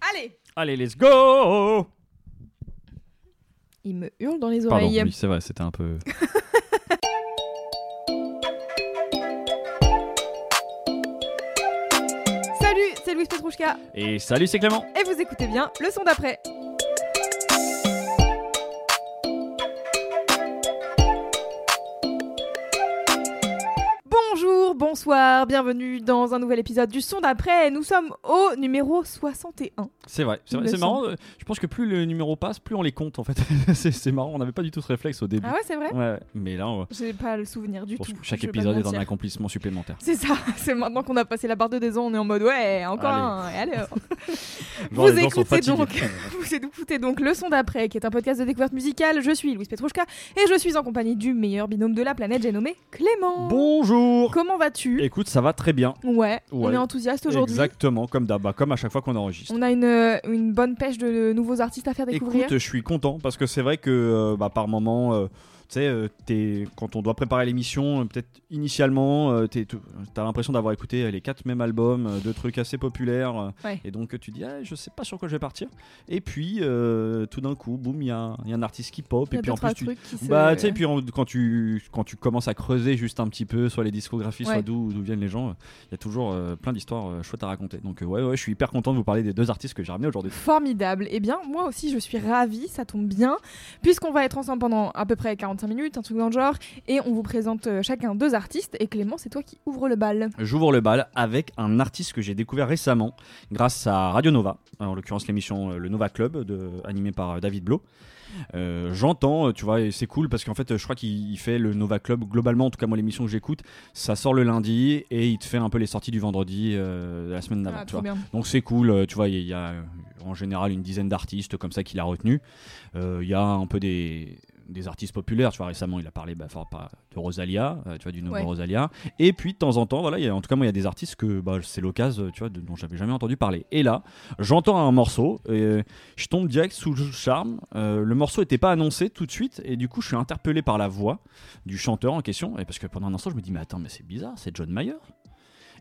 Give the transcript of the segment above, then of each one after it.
Allez. Allez, let's go. Il me hurle dans les Pardon, oreilles. oui, c'est vrai, c'était un peu... Salut, c'est Louis Petrouchka. Et salut, c'est Clément. Et vous écoutez bien le son d'après. Bonsoir, bienvenue dans un nouvel épisode du son d'après. Nous sommes au numéro 61. C'est vrai, c'est vrai, c'est marrant. euh, Je pense que plus le numéro passe, plus on les compte en fait. c'est c'est marrant, on n'avait pas du tout ce réflexe au début. Ah ouais, c'est vrai Ouais, mais là, on- J'ai pas le souvenir du tout. que chaque épisode est un accomplissement supplémentaire. C'est ça, c'est maintenant qu'on a passé la barre de deux ans, on est en mode ouais, encore un, et alors Genre, Vous écoutez donc, vous écoutez donc Le Son d'après, qui est un podcast de découverte musicale. Je suis Louise Petrouchka et je suis en compagnie du meilleur binôme de la planète, j'ai nommé Clément. Bonjour Comment vas-tu Écoute, ça va très bien. ouais, on Ouais. est enthousiaste aujourd'hui. Exactement, comme d'hab, bah, comme à chaque fois qu'on enregistre. On a une, euh, une bonne pêche de nouveaux artistes à faire découvrir. Écoute, je suis content parce que c'est vrai que euh, bah, par moment, euh, sais, euh, quand on doit préparer l'émission, euh, peut-être initialement, euh, tout- t'as l'impression d'avoir écouté les quatre mêmes albums, euh, de trucs assez populaires, Ouais. et donc tu dis, ah, je sais pas sur quoi je vais partir. Et puis, tout d'un coup, boum, il y, a un- il y a un artiste qui pop, Il y a et puis deux, en plus, tu, se- bah, tu sais, puis quand tu quand tu commences à creuser juste un petit peu soit les discographies, Ouais. soit d'où viennent les gens, il y a toujours plein d'histoires chouettes à raconter. Donc ouais, ouais, je suis hyper content de vous parler des deux artistes que j'ai ramenés aujourd'hui. Formidable. Eh bien, moi aussi, je suis ravie, ça tombe bien, puisqu'on va être ensemble pendant à peu près 45 minutes, un truc dans le genre, et on vous présente euh, chacun deux artistes. Et Clément, c'est toi qui ouvre le bal. J'ouvre le bal avec un artiste que j'ai découvert récemment grâce à Radio Nova, en l'occurrence l'émission euh, Le Nova Club, de, animée par euh, David Blo. Euh, J'entends, tu vois, et c'est cool parce qu'en fait, je crois qu'il il fait le Nova Club globalement. En tout cas, moi, l'émission que j'écoute, ça sort le lundi et il te fait un peu les sorties du vendredi euh, de la semaine d'avant. Ah, tu vois. Donc c'est cool, tu vois, il y, a- il y a en général une dizaine d'artistes comme ça qu'il a retenu. Euh, Il y a un peu des, des artistes populaires, tu vois, récemment il a parlé bah, de Rosalia, euh, tu vois, du nouveau Ouais. Rosalia. Et puis de temps en temps, voilà, il y a, en tout cas moi il y a des artistes que bah, c'est l'occasion, tu vois, de- dont j'avais jamais entendu parler. Et là, j'entends un morceau, et je tombe direct sous le charme. Euh, le morceau n'était pas annoncé tout de suite, et du coup je suis interpellé par la voix du chanteur en question, et parce que pendant un instant je me dis mais attends mais c'est bizarre, c'est John Mayer.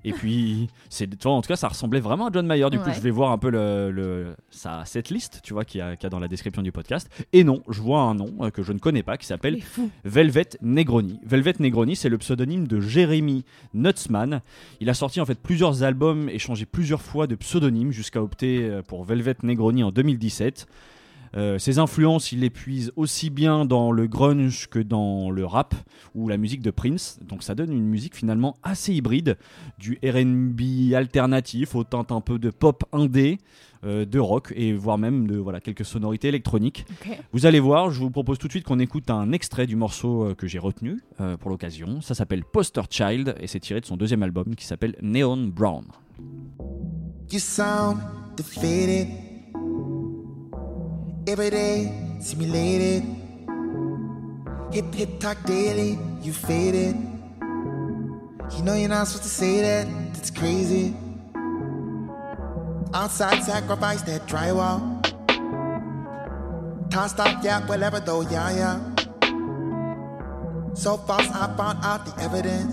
Et puis, c'est, tu vois, en tout cas, ça ressemblait vraiment à John Mayer. Du coup, je vais voir un peu le, le- sa setlist, tu vois, qu'il y, a, y a dans la description du podcast. Et non, je vois un nom euh, que je ne connais pas qui s'appelle. Velvet Negroni. Velvet Negroni, c'est le pseudonyme de Jeremy Nutzman. Il a sorti en fait plusieurs albums et changé plusieurs fois de pseudonyme jusqu'à opter euh, pour Velvet Negroni en 2017. Euh, ses influences, il les puise aussi bien dans le grunge que dans le rap ou la musique de Prince. Donc ça donne une musique finalement assez hybride, du R&B alternatif au teinte un peu de pop indé, euh, de rock et voire même de voilà quelques sonorités électroniques. Vous allez voir, je vous propose tout de suite qu'on écoute un extrait du morceau euh, que j'ai retenu euh, pour l'occasion. Ça s'appelle Poster Child et c'est tiré de son deuxième album qui s'appelle Neon Brown. You sound defeated. Every day simulated. Hip hip talk daily. You faded. You know you're not supposed to say that. That's crazy. Outside sacrifice that drywall. Tossed off, yeah, whatever though, yeah, yeah. So false, I found out the evidence.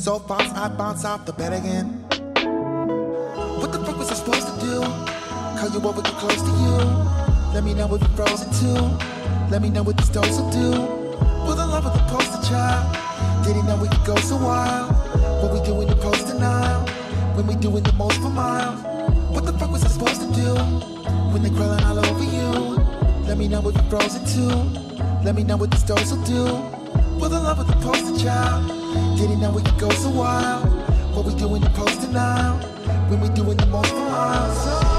So false, I bounce off the bed again. Call you over, get close to you. Let me know if you're frozen too. Let me know what this dose will do. Will the love of the poster child? Did he know we could go so wild? What we do in the post denial? When we doing the most for miles? What the fuck was I supposed to do? When they crawling all over you? Let me know if you're frozen too. Let me know what this dose will do. Will the love of the poster child? Getting out we can go so wild. What we doing the post now? When we doing the most for us.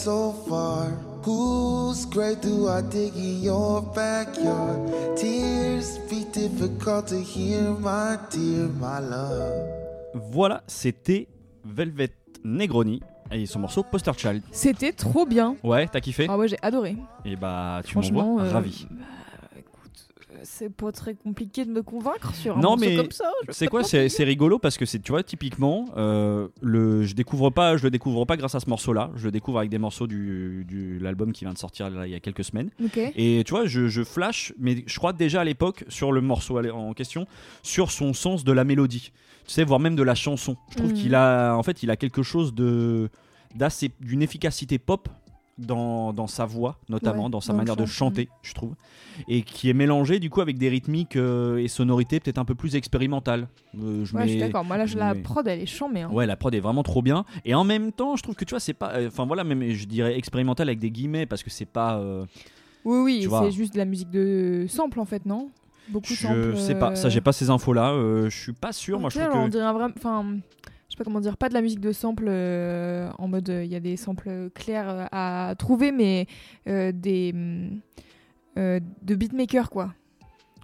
So far. Whose grave do I dig in your backyard? Tears be difficult to hear, my dear, my love. Voilà, c'était Velvet Negroni et son morceau Poster Child. C'était trop bien. Ouais, t'as kiffé Ah ouais, j'ai adoré. Et bah, tu m'envoies euh, ravi. bah, écoute, euh, c'est pas très compliqué de me convaincre sur un Non, morceau mais comme ça. C'est quoi C'est rigolo parce que c'est tu vois typiquement euh, le je découvre pas je le découvre pas grâce à ce morceau là je le découvre avec des morceaux du, du l'album qui vient de sortir là, il y a quelques semaines Ok. et tu vois je, je flash mais je crois déjà à l'époque sur le morceau en question sur son sens de la mélodie tu sais voire même de la chanson je trouve qu'il a en fait il a quelque chose de d'assez d'une efficacité pop dans, dans sa voix notamment Ouais, dans sa dans manière de chant, chanter je trouve et qui est mélangé du coup avec des rythmiques euh, et sonorités peut-être un peu plus expérimentales Euh, je Ouais, je suis mets- d'accord. Moi, là, je- la mais- prod, elle est chambée. Hein. Ouais, la prod est vraiment trop bien. Et en même temps, je trouve que tu vois, c'est pas. euh, Enfin voilà, même je dirais expérimental avec des guillemets parce que c'est pas. euh, Oui, oui, c'est juste de la musique de sample, en fait, non? Beaucoup samples. je sais pas. Ça, euh, j'ai pas ces infos là. je suis pas sûr. Moi, je trouve on que. dirait vrai- Enfin, je sais pas comment dire, pas de la musique de sample euh, en mode euh, il y a des samples clairs euh, à trouver, mais euh, des. euh, de beatmaker, quoi.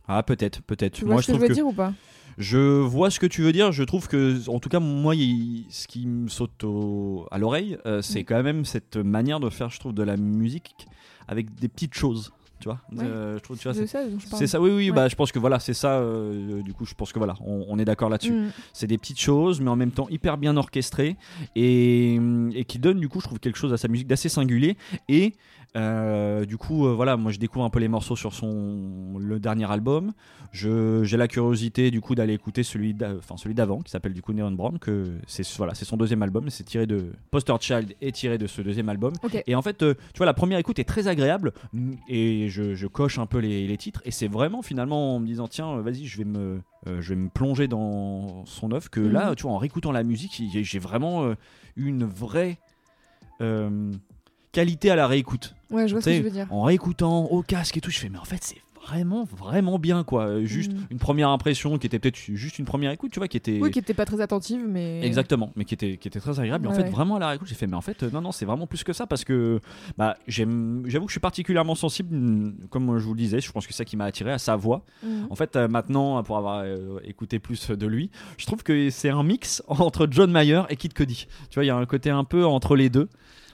Ah, peut-être, peut-être. Tu vois Moi, ce je que je veux que. dire ou pas? Je vois ce que tu veux dire. Je trouve que, en tout cas, moi, il- ce qui me saute au- à l'oreille, euh, c'est Mm. quand même cette manière de faire, je trouve, de la musique avec des petites choses. Tu vois Ouais. Euh, je trouve, tu vois, C'est ça c'est oui, oui, Ouais. bah, je pense que voilà, c'est ça. euh, du coup, je pense que voilà, on, on est d'accord là-dessus. Mm. C'est des petites choses, mais en même temps hyper bien orchestrées et, et qui donnent du coup, je trouve quelque chose à sa musique d'assez singulier. Et euh, du coup, euh, voilà, moi je découvre un peu les morceaux sur son le dernier album. J'ai la curiosité du coup d'aller écouter celui d'a- enfin celui d'avant qui s'appelle du coup Neon Brown que c'est voilà, c'est son deuxième album, c'est tiré de Poster Child est tiré de ce deuxième album. Et en fait, euh, tu vois, la première écoute est très agréable mm, et je, je coche un peu les, les titres. Et c'est vraiment finalement en me disant, tiens, vas-y, je vais me, je vais me plonger dans son œuvre. Que Mhm. là, tu vois, en réécoutant la musique, j'ai vraiment une vraie euh, qualité à la réécoute. Ouais, je vois ce que tu veux dire. En réécoutant au casque et tout, je fais, mais en fait, c'est vraiment, vraiment bien, quoi. Euh, Juste Mhm. une première impression qui était peut-être juste une première écoute, tu vois, qui était. Oui, qui était pas très attentive, mais. Exactement, mais qui était, qui était très agréable. Et en fait, ouais. vraiment à la réécoute, j'ai fait, mais en fait, euh, non, non, c'est vraiment plus que ça parce que bah, j'aime, j'avoue que je suis particulièrement sensible, mm, comme je vous le disais, je pense que c'est ça qui m'a attiré à sa voix. Mm. En fait, euh, maintenant, pour avoir euh, écouté plus de lui, je trouve que c'est un mix entre John Mayer et Kid Cudi. Tu vois, il y a un côté un peu entre les deux.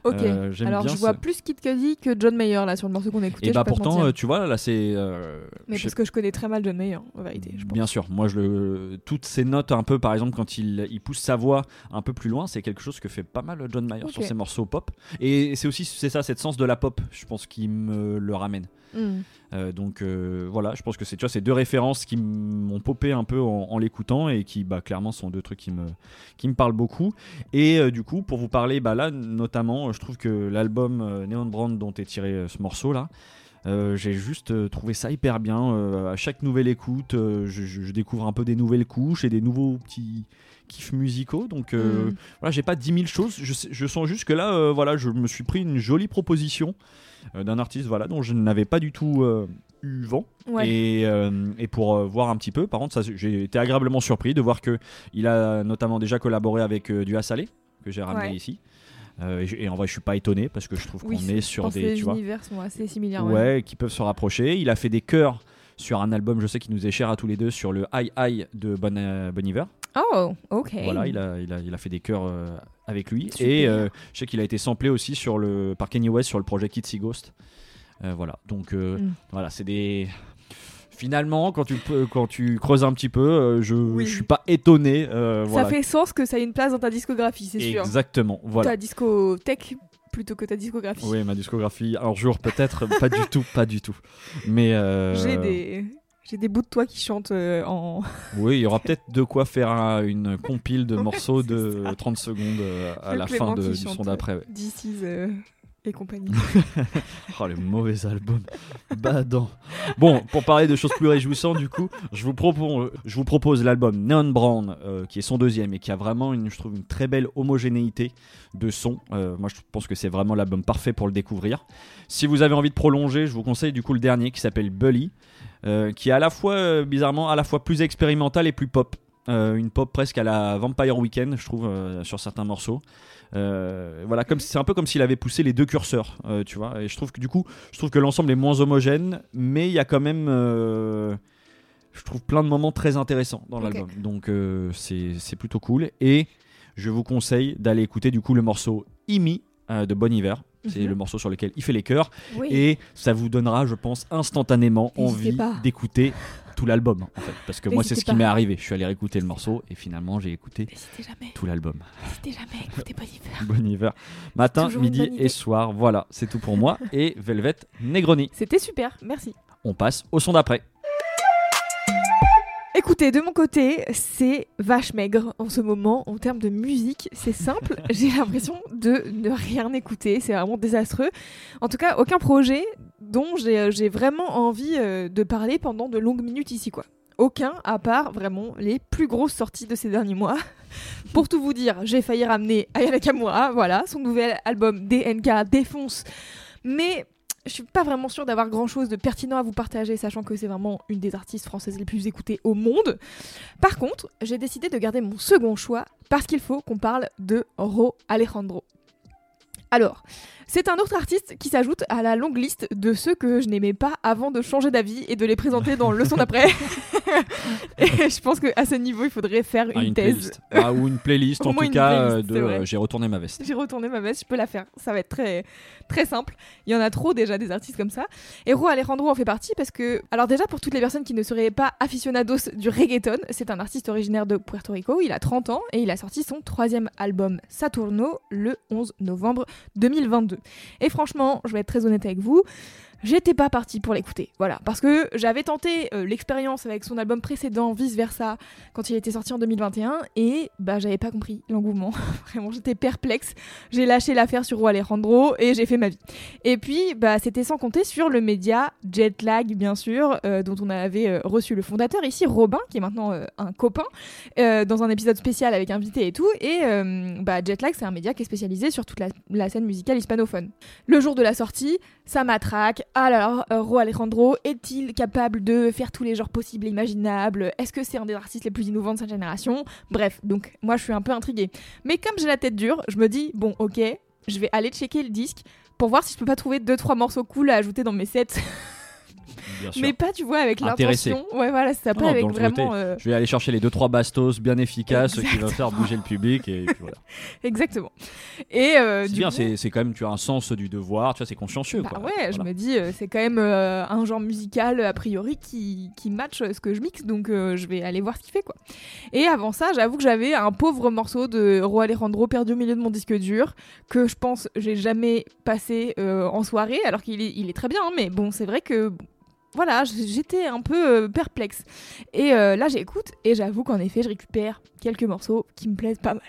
Ok. Euh, Alors, bien je vois plus Kid Cudi que John Mayer là sur le morceau qu'on a écouté. Et je bah pourtant, euh, tu vois, là, c'est. euh, mais parce que je connais très mal John Mayer, en vérité. Je pense. Bien sûr, moi je le toutes ces notes un peu par exemple quand il, il pousse sa voix un peu plus loin, c'est quelque chose que fait pas mal John Mayer sur ses morceaux pop et c'est aussi c'est ça cette sens de la pop, je pense qui me le ramène. Mm. Euh, donc euh, voilà, je pense que c'est ces deux références qui m'ont popé un peu en, en l'écoutant et qui bah clairement sont deux trucs qui me qui me parlent beaucoup et euh, du coup pour vous parler bah là notamment je trouve que l'album Neon Brand dont est tiré ce morceau là euh, j'ai juste euh, trouvé ça hyper bien. Euh, à chaque nouvelle écoute, euh, je, découvre un peu des nouvelles couches et des nouveaux petits kiffs musicaux. Donc Mm. voilà, j'ai pas 10 000 choses. Je, sens juste que là, voilà, je me suis pris une jolie proposition d'un artiste voilà, dont je n'avais pas du tout eu vent. Ouais. Et, et pour voir un petit peu, par contre, j'ai été agréablement surpris de voir que il a notamment déjà collaboré avec du Salé que j'ai ramené Ouais. ici. Euh, et, en vrai, je suis pas étonné parce que je trouve Oui, qu'on est sur des, les tu vois, univers sont assez similaires. ouais, ouais. qui peuvent se rapprocher. Il a fait des chœurs sur un album, je sais, qui nous est cher à tous les deux, sur le High High de Bon, euh, Bon Iver. Oh, ok. Voilà, il a, il, a, il a fait des chœurs euh, avec lui. Super. Et euh, je sais qu'il a été samplé aussi sur le, par Kanye West sur le projet Kitsy Ghost. Voilà, donc Mm. voilà, c'est des. Finalement, quand tu, quand tu creuses un petit peu, euh, je, Oui. je suis pas étonné. euh, Ça voilà. fait sens que ça ait une place dans ta discographie, c'est sûr. Exactement, voilà. Ta discothèque plutôt que ta discographie. Oui, ma discographie, un jour peut-être, pas du tout, pas du tout. Mais euh, J'ai des. J'ai des bouts de toi qui chantent euh, en. Oui, il y aura peut-être de quoi faire un- une compile de morceaux de ça. 30 secondes euh, à la Clément fin de- du son d'après. ouais. This is, et compagnie. Oh, le mauvais album. Badant. Bon, pour parler de choses plus réjouissantes, du coup, je vous propose, l'album Neon Brown, euh, qui est son deuxième et qui a vraiment, une, je trouve, une très belle homogénéité de son. Euh, moi, je pense que c'est vraiment l'album parfait pour le découvrir. Si vous avez envie de prolonger, je vous conseille du coup le dernier qui s'appelle Bully, euh, qui est à la fois, bizarrement, à la fois plus expérimental et plus pop. Une pop presque à la Vampire Weekend, je trouve, sur certains morceaux. Euh, voilà, comme c'est un peu comme s'il avait poussé les deux curseurs, euh, tu vois. Et je trouve que du coup, je trouve que l'ensemble est moins homogène, mais il y a quand même, euh, je trouve plein de moments très intéressants dans l'album. Donc c'est c'est plutôt cool. Et je vous conseille d'aller écouter du coup le morceau Imi de Bon Hiver. C'est Mhm. le morceau sur lequel il fait les chœurs Oui. et ça vous donnera, je pense, instantanément N'hésitez envie d'écouter tout l'album en fait. Parce que moi, c'est ce qui m'est arrivé. Je suis allé réécouter le morceau et finalement, j'ai écouté tout l'album. n'hésitez jamais, écoutez Bon hiver. Bon hiver. Matin, midi et soir. Voilà, c'est tout pour moi. Et Velvet Negroni. C'était super, merci. On passe au son d'après. Écoutez, de mon côté, c'est vache maigre en ce moment en termes de musique. C'est simple, j'ai l'impression de ne rien écouter. C'est vraiment désastreux. En tout cas, aucun projet dont j'ai j'ai vraiment envie euh, de parler pendant de longues minutes ici, quoi. Aucun, à part vraiment les plus grosses sorties de ces derniers mois. Pour tout vous dire, j'ai failli ramener Aya Nakamura, voilà, son nouvel album DNK défonce. Mais je suis pas vraiment sûre d'avoir grand chose de pertinent à vous partager, sachant que c'est vraiment une des artistes françaises les plus écoutées au monde. Par contre, j'ai décidé de garder mon second choix parce qu'il faut qu'on parle de Ro Alejandro. Alors, c'est un autre artiste qui s'ajoute à la longue liste de ceux que je n'aimais pas avant de changer d'avis et de les présenter dans le son d'après. et je pense qu'à ce niveau, il faudrait faire une, Ah, une thèse. playlist. Ah, ou une playlist en tout cas playlist, euh, de euh, J'ai retourné ma veste. J'ai retourné ma veste, je peux la faire. Ça va être très, très simple. Il y en a trop déjà des artistes comme ça. Et Ro Alejandro en fait partie parce que, alors déjà pour toutes les personnes qui ne seraient pas aficionados du reggaeton, c'est un artiste originaire de Puerto Rico. Il a 30 ans et il a sorti son troisième album Saturno le 11 novembre 2022. Et franchement, je vais être très honnête avec vous. J'étais pas partie pour l'écouter, voilà, parce que j'avais tenté euh, l'expérience avec son album précédent, Vice Versa, quand il était sorti en 2021, et bah j'avais pas compris l'engouement. Vraiment, j'étais perplexe. J'ai lâché l'affaire sur Ro Alejandro et j'ai fait ma vie. Et puis, bah, c'était sans compter sur le média Jetlag, bien sûr, euh, dont on avait euh, reçu le fondateur ici, Robin, qui est maintenant un copain, dans un épisode spécial avec invité et tout. Et bah, Jetlag, c'est un média qui est spécialisé sur toute la, la scène musicale hispanophone. Le jour de la sortie, ça matraque. Alors, euh, Ro Alejandro est-il capable de faire tous les genres possibles et imaginables? Est-ce que c'est un des artistes les plus innovants de sa génération? Bref, donc moi je suis un peu intriguée. Mais comme j'ai la tête dure, je me dis, bon, ok, je vais aller checker le disque pour voir si je peux pas trouver deux trois morceaux cool à ajouter dans mes sets. Bien sûr. Mais pas, tu vois, avec l'intention. Ouais, voilà, c'est ça, pas Non, avec vraiment. euh, Je vais aller chercher les 2-3 bastos bien efficaces qui vont faire bouger le public. Et puis voilà. Exactement. Et euh, C'est du bien, coup- c'est c'est quand même, tu as un sens du devoir, tu vois, c'est consciencieux. Bah quoi. ouais, je Voilà. me dis, euh, c'est quand même euh, un genre musical a priori qui, qui match ce que je mixe, donc je vais aller voir ce qu'il fait quoi. Et avant ça, j'avoue que j'avais un pauvre morceau de Ro Alejandro perdu au milieu de mon disque dur que je pense j'ai jamais passé en soirée, alors qu'il est, il est très bien, hein, mais bon, c'est vrai que voilà, j'étais un peu euh, perplexe. Et euh, là, j'écoute et j'avoue qu'en effet, je récupère quelques morceaux qui me plaisent pas mal.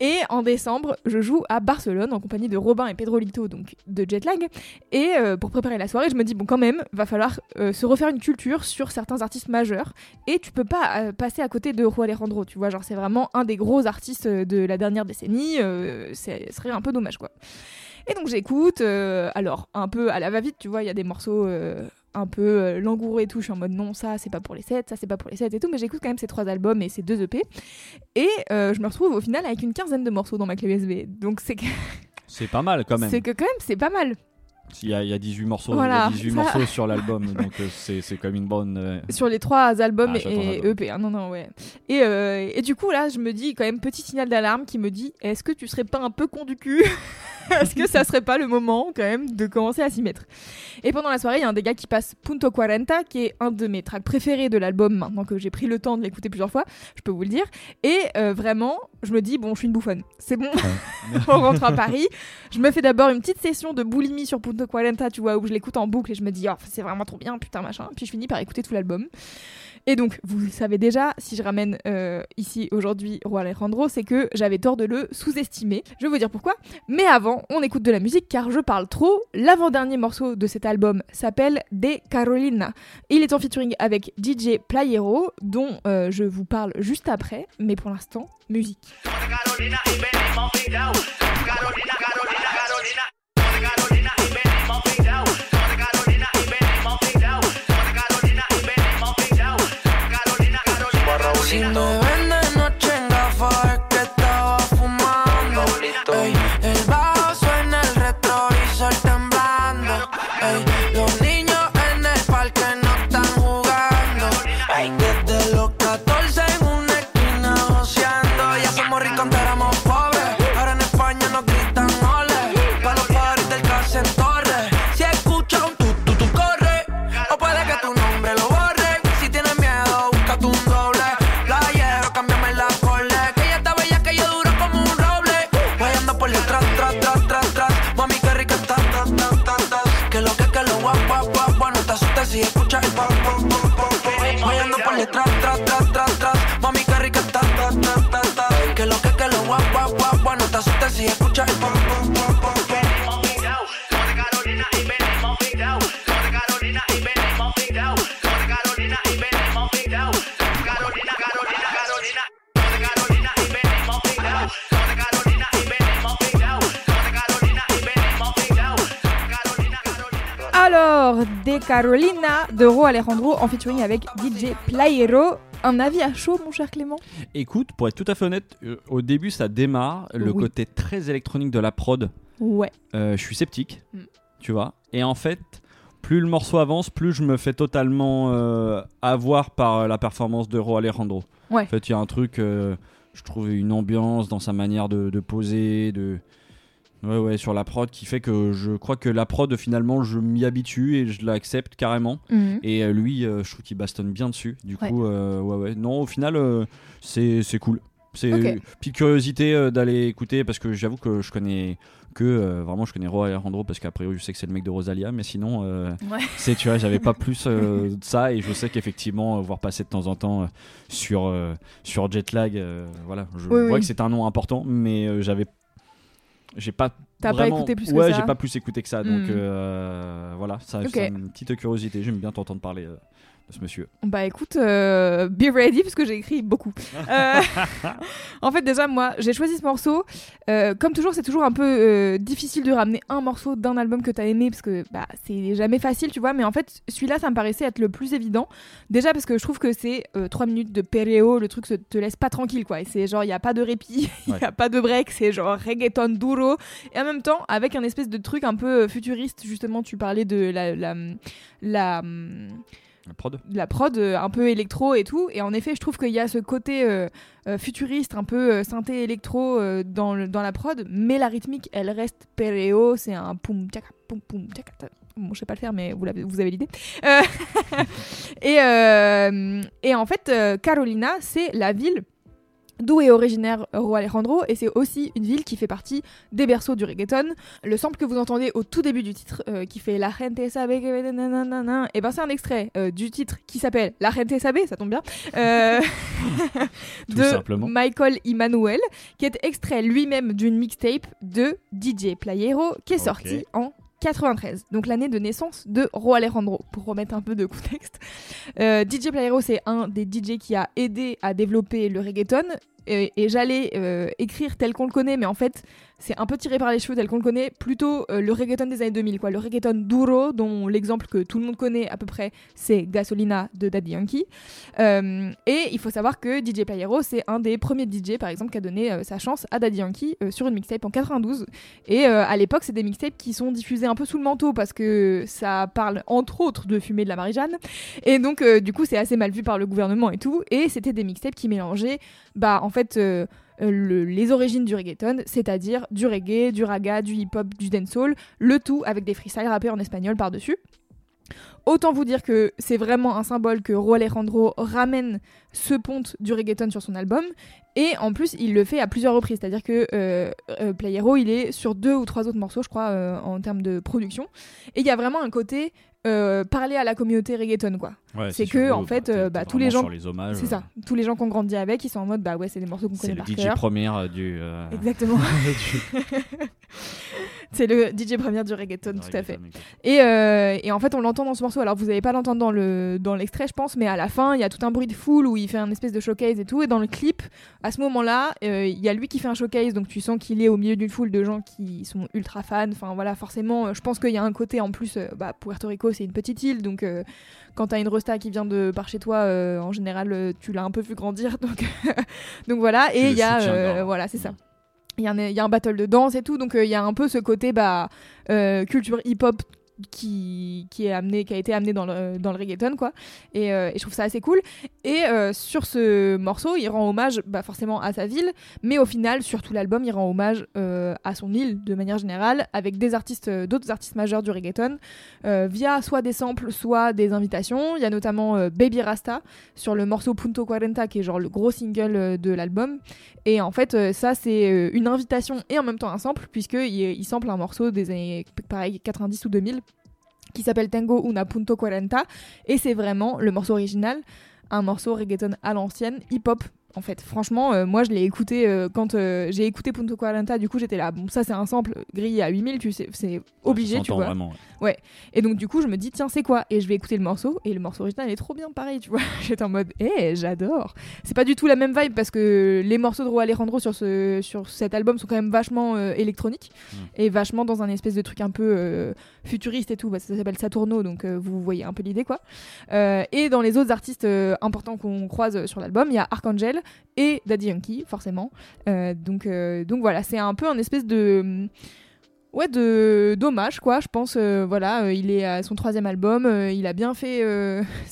Et en décembre, je joue à Barcelone en compagnie de Robin et Pedro Lito, donc de Jetlag. Et euh, pour préparer la soirée, je me dis, bon, quand même, va falloir se refaire une culture sur certains artistes majeurs. Et tu peux pas passer à côté de Ro Alejandro, tu vois. Genre, c'est vraiment un des gros artistes de la dernière décennie. ce serait un peu dommage, quoi. Et donc, j'écoute. alors, un peu à la va-vite, tu vois, il y a des morceaux. Un peu euh, langoureux et tout, je suis en mode non, ça c'est pas pour les 7, ça c'est pas pour les 7 et tout, mais j'écoute quand même ces trois albums et ces deux EP. Et euh, je me retrouve au final avec une quinzaine de morceaux dans ma clé USB. Donc c'est que, C'est pas mal quand même. c'est que quand même c'est pas mal. Il y, a, il y a 18 morceaux, il y Voilà, a 18 ça- morceaux sur l'album, donc euh, c'est c'est comme une bonne. euh, sur les trois albums Ah, et. EP. hein, non, non, ouais. Et, euh, et du coup, là, je me dis quand même petit signal d'alarme qui me dit est-ce que tu serais pas un peu con du cul? Est-ce que ça serait pas le moment quand même de commencer à s'y mettre? Et pendant la soirée, il y a un des gars qui passe Punto 40, qui est un de mes tracks préférés de l'album maintenant que j'ai pris le temps de l'écouter plusieurs fois, je peux vous le dire. Et euh, vraiment, je me dis bon, je suis une bouffonne. C'est bon, on rentre à Paris. Je me fais d'abord une petite session de boulimie sur Punto 40, tu vois, où je l'écoute en boucle et je me dis oh, c'est vraiment trop bien, putain machin. Puis je finis par écouter tout l'album. Et donc, vous savez déjà, si je ramène euh, ici aujourd'hui Roi Alejandro, c'est que j'avais tort de le sous-estimer. Je vais vous dire pourquoi. Mais avant, on écoute de la musique car je parle trop. L'avant-dernier morceau de cet album s'appelle De Carolina. Il est en featuring avec DJ Playero, dont euh, je vous parle juste après. Mais pour l'instant, musique. Si Carolina. driver. Carolina de Ro Alejandro en featuring avec DJ Playero. Un avis à chaud, mon cher Clément? Écoute, pour être tout à fait honnête, euh, au début ça démarre, le Oui. côté très électronique de la prod, Ouais. euh, je suis sceptique, Mm. tu vois. Et en fait, plus le morceau avance, plus je me fais totalement euh, avoir par la performance de Ro Alejandro. Ouais. En fait, il y a un truc, euh, je trouve une ambiance dans sa manière de, de poser, de. Ouais, ouais, sur la prod qui fait que je crois que la prod finalement je m'y habitue et je l'accepte carrément. Mhm. Et euh, lui, euh, je trouve qu'il bastonne bien dessus. Du Ouais. coup, euh, ouais, ouais. Non, au final, euh, c'est cool. C'est Ok. petite curiosité d'aller écouter parce que j'avoue que je connais que euh, vraiment je connais Roy Alejandro parce qu'après je sais que c'est le mec de Rosalia mais sinon euh, Ouais. c'est tu vois j'avais pas plus euh, de ça et je sais qu'effectivement voir passer de temps en temps sur sur Jetlag voilà je Oui, vois oui. que c'est un nom important mais j'avais j'ai pas T'as pas écouté plus que ouais ça j'ai pas plus écouté que ça donc Hmm. euh, voilà ça, Ok. ça a une petite curiosité j'aime bien t'entendre parler euh, de ce monsieur Bah écoute, euh, be ready parce que j'ai écrit beaucoup. Euh, en fait déjà moi j'ai choisi ce morceau. Euh, comme toujours c'est toujours un peu difficile de ramener un morceau d'un album que t'as aimé parce que bah c'est jamais facile tu vois. Mais en fait celui-là ça me paraissait être le plus évident. Déjà parce que je trouve que c'est 3 minutes de perreo, le truc se te laisse pas tranquille quoi. Et c'est genre il y a pas de répit, il Ouais. y a pas de break, c'est genre reggaeton duro. Et en même temps avec un espèce de truc un peu futuriste justement tu parlais de la la, la La la prod euh, un peu électro et tout. Et en effet, je trouve qu'il y a ce côté euh, euh, futuriste, un peu synthé électro dans, dans la prod, mais la rythmique, elle reste perreo. C'est un poum tchaka poum poum tchaka. Bon, je sais pas le faire, mais vous, l'avez- vous avez l'idée. Et, et en fait, Carolina, c'est la ville d'où est originaire Roi Alejandro et c'est aussi une ville qui fait partie des berceaux du reggaeton. Le sample que vous entendez au tout début du titre euh, qui fait La gente sabe que nanana, et ben c'est un extrait euh, du titre qui s'appelle La gente sabe, ça tombe bien, euh, de simplement. Michael Emmanuel qui est extrait lui-même d'une mixtape de DJ Playero qui est Ok. sortie en 93, donc l'année de naissance de Roi Alejandro, pour remettre un peu de contexte. Euh, DJ Playero, c'est un des DJ qui a aidé à développer le reggaeton. Et, et j'allais euh, écrire tel qu'on le connaît, mais en fait, c'est un peu tiré par les cheveux tel qu'on le connaît. Plutôt euh, le reggaeton des années 2000, quoi. Le reggaeton duro, dont l'exemple que tout le monde connaît à peu près, c'est Gasolina de Daddy Yankee. Euh, et il faut savoir que DJ Playero, c'est un des premiers DJ, par exemple, qui a donné euh, sa chance à Daddy Yankee sur une mixtape en 92. Et à l'époque, c'est des mixtapes qui sont diffusées un peu sous le manteau parce que ça parle entre autres de fumer de la Marie-Jeanne. Et donc, du coup, c'est assez mal vu par le gouvernement et tout. Et c'était des mixtapes qui mélangeaient, bah, en fait, le- les origines du reggaeton, c'est-à-dire du reggae, du raga, du hip-hop, du dancehall, le tout avec des freestyles rappés en espagnol par-dessus. Autant vous dire que c'est vraiment un symbole que Ro Alejandro ramène ce ponte du reggaeton sur son album. Et en plus, il le fait à plusieurs reprises. C'est-à-dire que euh, euh, Playero, il est sur deux ou trois autres morceaux, je crois, euh, en termes de production. Et il y a vraiment un côté euh, parler à la communauté reggaeton, quoi. Ouais, c'est que, en ouais, fait, euh, bah, tous les gens- les hommages, C'est euh, ça. Tous les gens qui ont grandi avec, ils sont en mode, bah ouais, c'est des morceaux qu'on C'est connaît le par DJ cœur. première euh, du. euh, Exactement. du- c'est le DJ première du reggaeton, tout à fait. Et, euh, et en fait, on l'entend dans ce morceau. Alors, vous n'allez pas l'entendre dans le dans l'extrait, je pense, mais à la fin, il y a tout un bruit de foule où il fait un espèce de showcase et tout. Et dans le clip, à ce moment-là, euh, il y a lui qui fait un showcase, donc tu sens qu'il est au milieu d'une foule de gens qui sont ultra fans. Enfin voilà, forcément, euh, je pense qu'il y a un côté en plus. bah, Puerto Rico, c'est une petite île, donc euh, quand t'as une resta qui vient de par chez toi, en général, tu l'as un peu vu grandir. Donc donc voilà. Et il y a voilà, c'est ça. Il y, a un- battle de danse et tout, donc euh, il y a un peu ce côté bah, euh, culture hip-hop qui, est amené, qui a été amené dans le, dans le reggaeton, quoi. Et, euh, je trouve ça assez cool. Et euh, sur ce morceau, il rend hommage bah, forcément à sa ville, mais au final, sur tout l'album, il rend hommage euh, à son île de manière générale, avec des artistes, d'autres artistes majeurs du reggaeton, via soit des samples, soit des invitations. Il y a notamment Baby Rasta sur le morceau Punto 40, qui est genre le gros single de l'album. Et en fait, ça, c'est une invitation et en même temps un sample, puisqu'il il sample un morceau des années pareil, 90 ou 2000 qui s'appelle Tango Una Punto 40. Et c'est vraiment le morceau original, un morceau reggaeton à l'ancienne, hip-hop. En fait, franchement, euh, moi je l'ai écouté euh, quand euh, j'ai écouté Punto 40, du coup j'étais là, bon, ça c'est un sample grillé à 8000, tu sais, c'est obligé, tu vois. Vraiment, ouais. Et donc du coup, je me dis tiens, c'est quoi? Et je vais écouter le morceau et le morceau original est trop bien pareil, tu vois. J'étais en mode eh, j'adore. C'est pas du tout la même vibe parce que les morceaux de Ro Alejandro sur ce sur cet album sont quand même vachement électroniques Mm. et vachement dans un espèce de truc un peu futuriste et tout, bah, ça s'appelle Saturno donc vous voyez un peu l'idée quoi. Et dans les autres artistes importants qu'on croise sur l'album, il y a Archangel et Daddy Yankee forcément. Euh, donc euh, donc voilà, c'est un peu un espèce de ouais de dommage quoi je pense euh, voilà il est à son troisième album il a bien fait euh,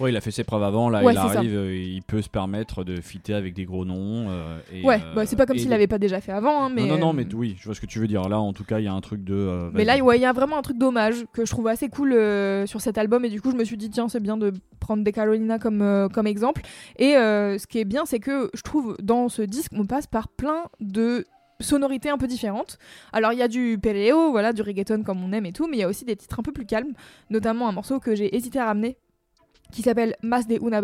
Ouais, il a fait ses preuves avant, là Ouais, il arrive, euh, il peut se permettre de fitter avec des gros noms. euh, et, ouais euh, bah, c'est pas comme et s'il l'avait pas déjà fait avant hein, mais non, non, non, euh, mais oui, je vois ce que tu veux dire. Là, en tout cas, il y a un truc de. euh, mais là ouais il y a vraiment un truc dommage que je trouve assez cool euh, sur cet album et du coup je me suis dit tiens c'est bien de prendre des Carolina comme euh, comme exemple et euh, ce qui est bien c'est que je trouve dans ce disque on passe par plein de sonorités un peu différentes. Alors il y a du perreo, voilà, du reggaeton comme on aime et tout, mais il y a aussi des titres un peu plus calmes, notamment un morceau que j'ai hésité à ramener qui s'appelle Mas de una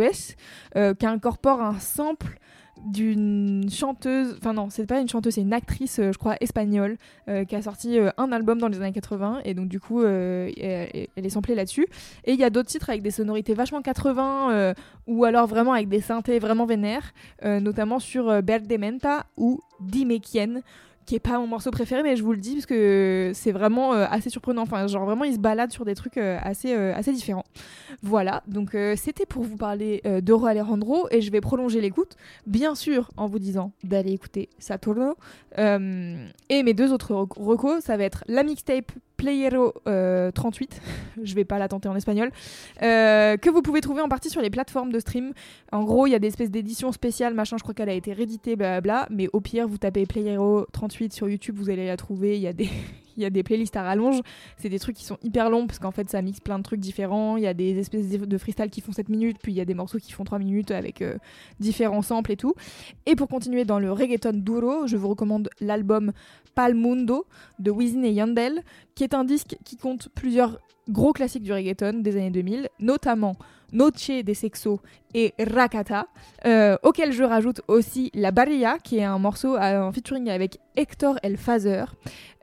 euh, qui incorpore un sample d'une chanteuse, enfin non, c'est pas une chanteuse, c'est une actrice, euh, je crois, espagnole, euh, qui a sorti un album dans les années 80, et donc du coup, elle, est samplée là-dessus. Et il y a d'autres titres avec des sonorités vachement 80, euh, ou alors vraiment avec des synthés vraiment vénères, notamment sur Berdementa ou Dime Quien, qui est pas mon morceau préféré, mais je vous le dis parce que c'est vraiment euh, assez surprenant. Enfin, genre vraiment, il se balade sur des trucs euh, assez, euh, assez différents. Voilà, donc c'était pour vous parler d'Oro Alejandro et je vais prolonger l'écoute, bien sûr, en vous disant d'aller écouter Saturno. Et mes deux autres rec- recos, ça va être la mixtape Playero euh, 38, je vais pas la tenter en espagnol, euh, que vous pouvez trouver en partie sur les plateformes de stream. En gros, il y a des espèces d'éditions spéciales, machin, je crois qu'elle a été rééditée, blablabla, mais au pire, vous tapez Playero 38 sur YouTube, vous allez la trouver, il y a des... Il y a des playlists à rallonge, c'est des trucs qui sont hyper longs parce qu'en fait ça mixe plein de trucs différents. Il y a des espèces de freestyle qui font 7 minutes, puis il y a des morceaux qui font 3 minutes avec euh, différents samples et tout. Et pour continuer dans le reggaeton duro, je vous recommande l'album Palmundo de Wisin et Yandel, qui est un disque qui compte plusieurs gros classiques du reggaeton des années 2000, notamment Noche de Sexo et Rakata, euh, auquel je rajoute aussi La Barilla, qui est un morceau à- en featuring avec Hector El Fazer.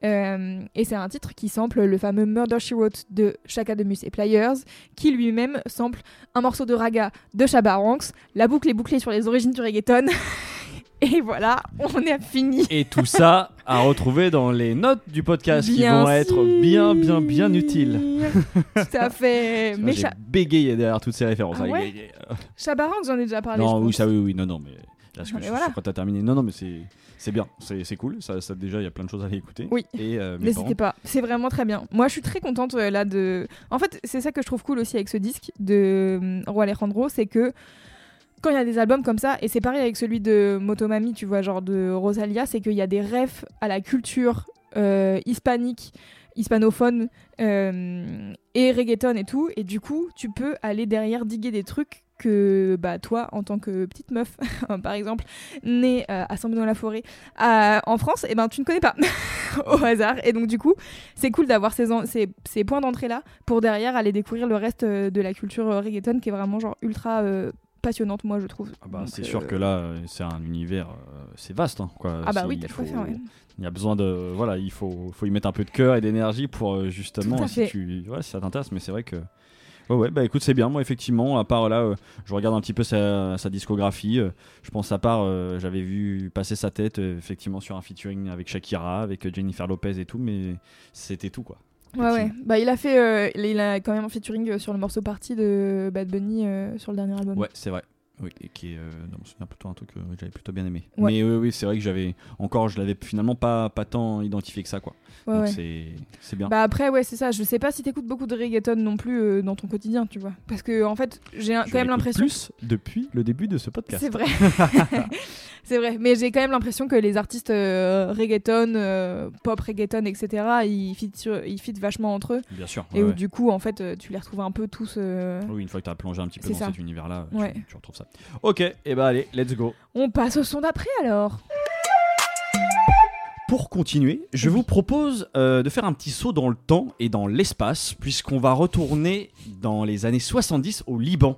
Euh, et c'est un titre qui sample le fameux Murder She Wrote de Chaka Demus et Pliers, qui lui-même sample un morceau de raga de Shabba. La boucle est bouclée sur les origines du reggaeton. et voilà, on est fini. Et tout ça à retrouver dans les notes du podcast qui vont être bien, bien, bien utiles. Tout à fait. Mais J'ai bégayé derrière toutes ces références. Ah ouais Ranks, j'en ai déjà parlé. non, je oui, ça, oui, oui, non, non, mais là, ce que je, voilà. que t'as terminé. Non, non, mais c'est, c'est bien, c'est, cool. Ça, ça, déjà, il y a plein de choses à aller écouter. Oui. Et euh, N'hésitez parents- pas, c'est vraiment très bien. Moi, je suis très contente euh, là de. En fait, c'est ça que je trouve cool aussi avec ce disque de euh, Roi Alejandro, c'est que quand il y a des albums comme ça, et c'est pareil avec celui de Motomami, tu vois, genre de Rosalia, c'est qu'il y a des refs à la culture euh, hispanique, hispanophone euh, et reggaeton et tout, et du coup, tu peux aller derrière diguer des trucs que bah, toi, en tant que petite meuf, par exemple, née euh, à Saint-Benoît-la-Forêt, euh, en France, et ben, tu ne connais pas au hasard. Et donc, du coup, c'est cool d'avoir ces, ces, points d'entrée-là pour derrière aller découvrir le reste euh, de la culture reggaeton qui est vraiment genre ultra passionnante, moi, je trouve. Ah bah, c'est euh, sûr que là, euh, c'est un univers, euh, c'est vaste. hein, quoi. Ah bah oui, il t'as ouais. y a besoin de, voilà, il faut, faut y mettre un peu de cœur et d'énergie pour euh, justement, si tu, ouais, si ça t'intéresse. Mais c'est vrai que, ouais, ouais, bah écoute, c'est bien. Moi, effectivement, à part là, euh, je regarde un petit peu sa, sa discographie. euh, je pense à part, euh, j'avais vu passer sa tête, euh, effectivement, sur un featuring avec Shakira, avec euh, Jennifer Lopez et tout, mais c'était tout, quoi. Ouais, ouais. Bah, il a fait, euh, il a quand même un featuring euh, sur le morceau partie de Bad Bunny euh, sur le dernier album. Ouais, c'est vrai. Oui, et qui est, euh, non, c'est plutôt un truc que j'avais plutôt bien aimé. Ouais. Mais oui, oui, c'est vrai que j'avais encore, je l'avais finalement pas, pas tant identifié que ça, quoi. Ouais, Donc ouais. c'est, bien. Bah après ouais c'est ça, je sais pas si t'écoutes beaucoup de reggaeton non plus euh, dans ton quotidien tu vois. Parce que en fait j'ai quand même l'impression... plus depuis le début de ce podcast. C'est vrai. c'est vrai, mais j'ai quand même l'impression que les artistes euh, reggaeton, euh, pop reggaeton, etc. Ils fit, ils fit vachement entre eux. Bien sûr. Et où du coup en fait euh, tu les retrouves un peu tous... euh, Oui, une fois que tu as plongé un petit peu dans ça. cet univers-là, tu, retrouves ça. Ok, et bah allez, let's go. On passe au son d'après alors. Pour continuer, je vous propose euh, de faire un petit saut dans le temps et dans l'espace, puisqu'on va retourner dans les années 70 au Liban.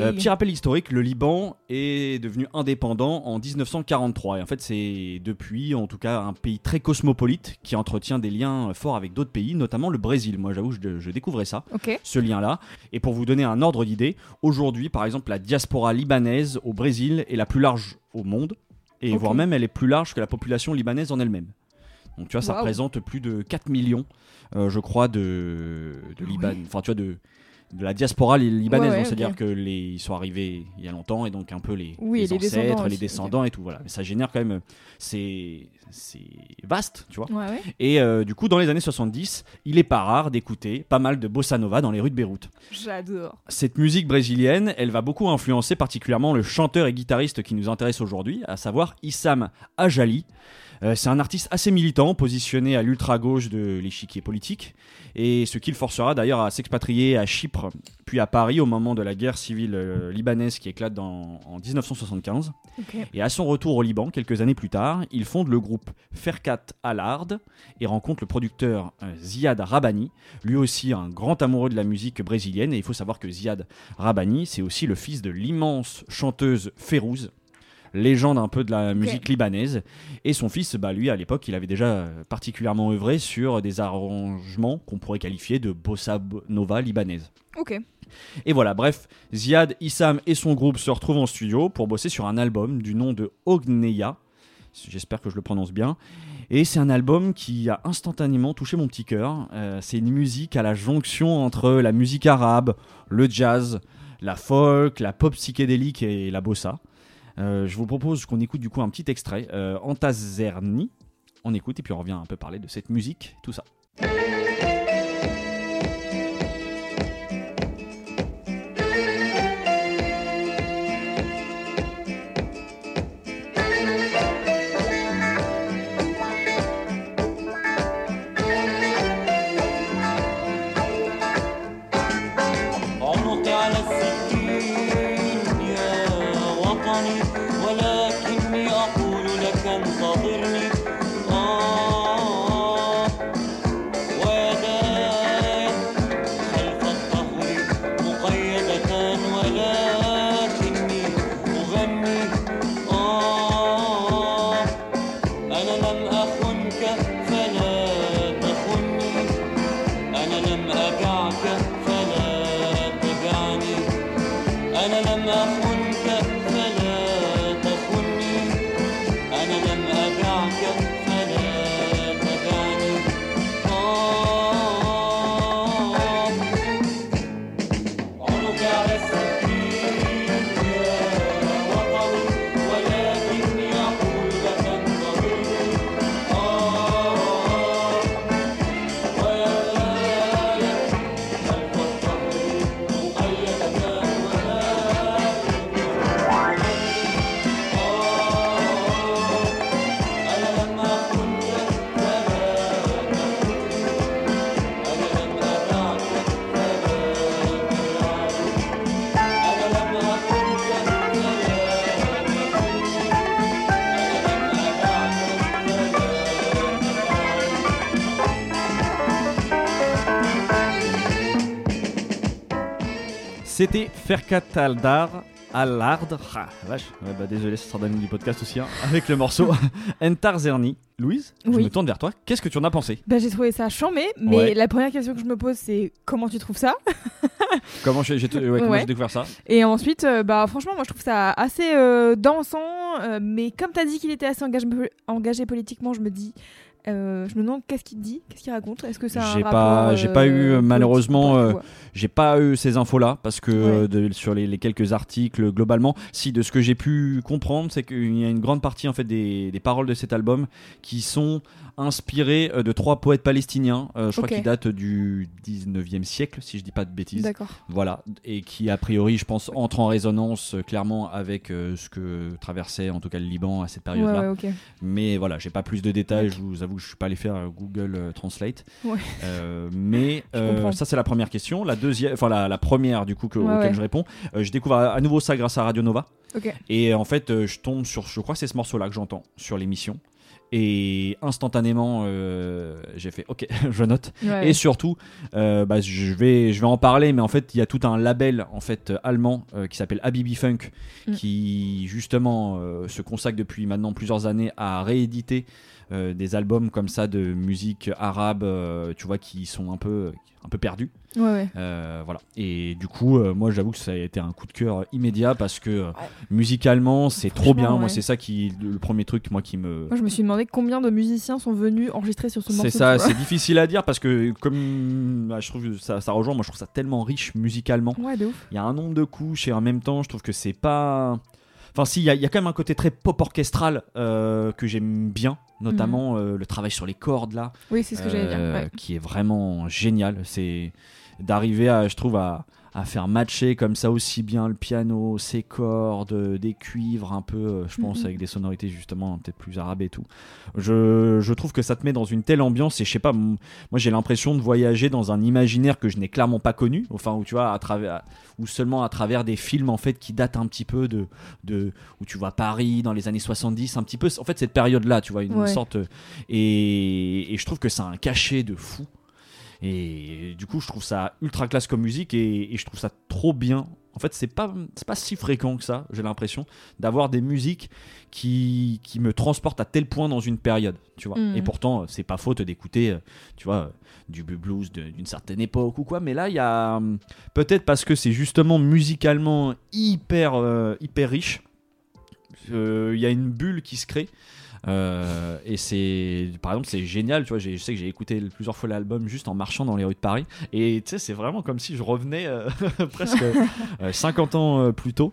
Euh, petit rappel historique, le Liban est devenu indépendant en 1943. Et en fait, c'est depuis, en tout cas, un pays très cosmopolite qui entretient des liens forts avec d'autres pays, notamment le Brésil. Moi, j'avoue, je, je découvrais ça, ce lien-là. Et pour vous donner un ordre d'idée, aujourd'hui, par exemple, la diaspora libanaise au Brésil est la plus large au monde, et voire même elle est plus large que la population libanaise en elle-même. Donc tu vois, ça représente plus de 4 millions, euh, je crois, de, de Ah Liban. Enfin, tu vois, de, de la diaspora li- libanaise. Ouais, ouais, c'est-à-dire ok. que les, ils sont arrivés il y a longtemps et donc un peu les, Oui, les et les ancêtres, descendants les descendants et tout. Voilà. Mais ça génère quand même. C'est vaste, tu vois. Ouais. Et euh, du coup, dans les années 70, il est pas rare d'écouter pas mal de bossa nova dans les rues de Beyrouth. J'adore. Cette musique brésilienne, elle va beaucoup influencer particulièrement le chanteur et guitariste qui nous intéresse aujourd'hui, à savoir Issam Ajali. Euh, c'est un artiste assez militant, positionné à l'ultra-gauche de l'échiquier politique, et ce qui le forcera d'ailleurs à s'expatrier à Chypre, puis à Paris au moment de la guerre civile euh, libanaise qui éclate dans- en 1975. Ok. Et à son retour au Liban, quelques années plus tard, il fonde le groupe Ferkat Alard et rencontre le producteur euh, Ziad Rabani, lui aussi un grand amoureux de la musique brésilienne. Et il faut savoir que Ziad Rabani, c'est aussi le fils de l'immense chanteuse Férouz, légende un peu de la musique libanaise. Et son fils, bah, lui, à l'époque, il avait déjà particulièrement œuvré sur des arrangements qu'on pourrait qualifier de bossa nova libanaise. Ok. Et voilà, bref, Ziad, Issam et son groupe se retrouvent en studio pour bosser sur un album du nom de Ogneya. J'espère que je le prononce bien. Et c'est un album qui a instantanément touché mon petit cœur. Euh, c'est une musique à la jonction entre la musique arabe, le jazz, la folk, la pop psychédélique et la bossa. Euh, je vous propose qu'on écoute du coup un petit extrait, euh, Antazerni. On écoute et puis on revient un peu parler de cette musique, tout ça. Ferkataldar Allard. Ah, vache. Ouais, bah, désolé, ça sera dans le du podcast aussi. hein, avec le morceau Entar Zerni. Louise, je me tourne vers toi. Qu'est-ce que tu en as pensé? Bah, j'ai trouvé ça chambé, mais Ouais. la première question que je me pose, c'est comment tu trouves ça? Comment j'ai ouais, découvert ça? Et ensuite, euh, bah franchement, moi je trouve ça assez euh, dansant, euh, mais comme t'as dit qu'il était assez engagé, engagé politiquement, je me dis, euh, je me demande qu'est-ce qu'il dit, qu'est-ce qu'il raconte, est-ce que ça un J'ai pas- j'ai euh, pas eu, malheureusement, euh, vois. J'ai pas eu ces infos-là parce que Ouais. euh, de- sur les, les quelques articles globalement, si de ce que j'ai pu comprendre, c'est qu'il y a une grande partie en fait des, des paroles de cet album qui sont inspirées euh, de trois poètes palestiniens, euh, je crois qu'ils datent du 19e siècle si je dis pas de bêtises. D'accord. Voilà, et qui a priori, je pense, entre en résonance euh, clairement avec ce que traversait en tout cas le Liban à cette Ouais, période-là. ouais, ok. Mais voilà, j'ai pas plus de détails. Je vous avoue que je suis pas allé faire Google Translate. Ouais. Mais ça c'est la première question. La deuxième, enfin la, la première du coup que, Ouais, auquel ouais. je réponds. je découvre à, à nouveau ça grâce à Radio Nova. Ok. Et en fait, je tombe sur, je crois que c'est ce morceau-là que j'entends sur l'émission. Et instantanément, euh, j'ai fait OK, je note. Ouais. Et surtout, euh, bah, je vais, je vais en parler, mais en fait, il y a tout un label en fait euh, allemand euh, qui s'appelle Habibi Funk, Mm. qui justement se consacre depuis maintenant plusieurs années à rééditer des albums comme ça de musique arabe, euh, tu vois, qui sont un peu, un peu perdus. Ouais, ouais. Euh, voilà. Et du coup, euh, moi, j'avoue que ça a été un coup de cœur immédiat parce que euh, musicalement, c'est trop bien. Moi, c'est ça qui, le premier truc, moi, qui me, Moi je me suis demandé combien de musiciens sont venus enregistrer sur ce morceau. c'est ça, c'est difficile à dire parce que comme bah, je trouve que ça, ça rejoint, moi je trouve ça tellement riche musicalement. Ouais, de ouf. Il y a un nombre de couches et en même temps je trouve que c'est pas. Enfin si, il y, a- y a quand même un côté très pop orchestral euh, que j'aime bien, notamment euh, le travail sur les cordes là, Oui, c'est ce que j'allais dire. euh, ouais. qui est vraiment génial. C'est d'arriver à, je trouve, à, à faire matcher comme ça aussi bien le piano, ses cordes, euh, des cuivres un peu, euh, je pense, avec des sonorités justement peut-être plus arabes et tout. Je, je trouve que ça te met dans une telle ambiance et je sais pas, moi j'ai l'impression de voyager dans un imaginaire que je n'ai clairement pas connu, enfin où tu vois à travers, ou seulement à travers des films en fait qui datent un petit peu de, de où tu vois Paris dans les années 70, un petit peu, en fait cette période là, tu vois, une Ouais. sorte, et, et je trouve que ça a un cachet de fou. Et du coup, je trouve ça ultra classe comme musique et, et je trouve ça trop bien. En fait, c'est pas, pas si fréquent que ça, j'ai l'impression, d'avoir des musiques qui, qui me transportent à tel point dans une période, tu vois. Mhm. Et pourtant, c'est pas faute d'écouter, tu vois, du blues d'une certaine époque ou quoi. Mais là, il y a peut-être parce que c'est justement musicalement hyper, euh, hyper riche. euh, Il y a une bulle qui se crée. Euh, et c'est par exemple c'est génial tu vois je sais que j'ai écouté plusieurs fois l'album juste en marchant dans les rues de Paris et tu sais c'est vraiment comme si je revenais euh, presque euh, 50 ans euh, plus tôt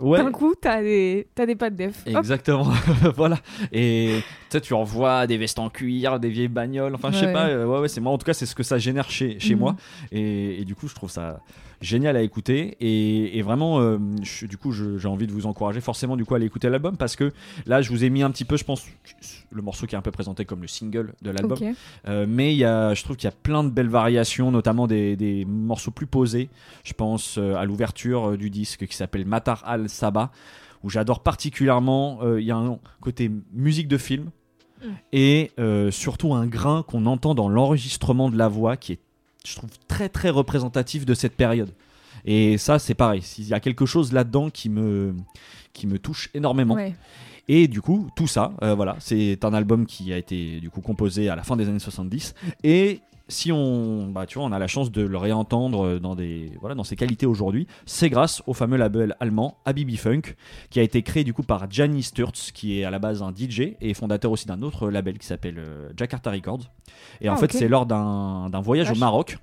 ouais D'un coup, t'as des, t'as des pattes def. Exactement, voilà. Et tu sais, tu revois des vestes en cuir, des vieilles bagnoles. Enfin, je sais Ouais. pas. ouais, ouais, c'est moi. En tout cas, c'est ce que ça génère chez, chez Mhm. moi. Et, et du coup, je trouve ça génial à écouter. Et, et vraiment, euh, je- du coup, j'ai envie de vous encourager forcément du coup à aller écouter l'album parce que là, je vous ai mis un petit peu, je pense, le morceau qui est un peu présenté comme le single de l'album. Euh, mais il y a, je trouve qu'il y a plein de belles variations, notamment des, des morceaux plus posés. Je pense euh, à l'ouverture du disque qui s'appelle Matar al-Saba, où j'adore particulièrement. Il y a un côté musique de film Mm. et euh, surtout un grain qu'on entend dans l'enregistrement de la voix qui est, je trouve, très très représentatif de cette période. Et ça, c'est pareil. Il y a quelque chose là-dedans qui me, qui me touche énormément. Ouais. Et du coup, tout ça, euh, voilà, c'est un album qui a été du coup composé à la fin des années 70. Et si on, bah, tu vois, on a la chance de le réentendre dans des, voilà, dans ses qualités aujourd'hui, c'est grâce au fameux label allemand Habibi Funk, qui a été créé du coup par Gianni Sturz, qui est à la base un DJ et fondateur aussi d'un autre label qui s'appelle euh, Jakarta Records. Et en Ah, fait, c'est lors d'un voyage au Maroc.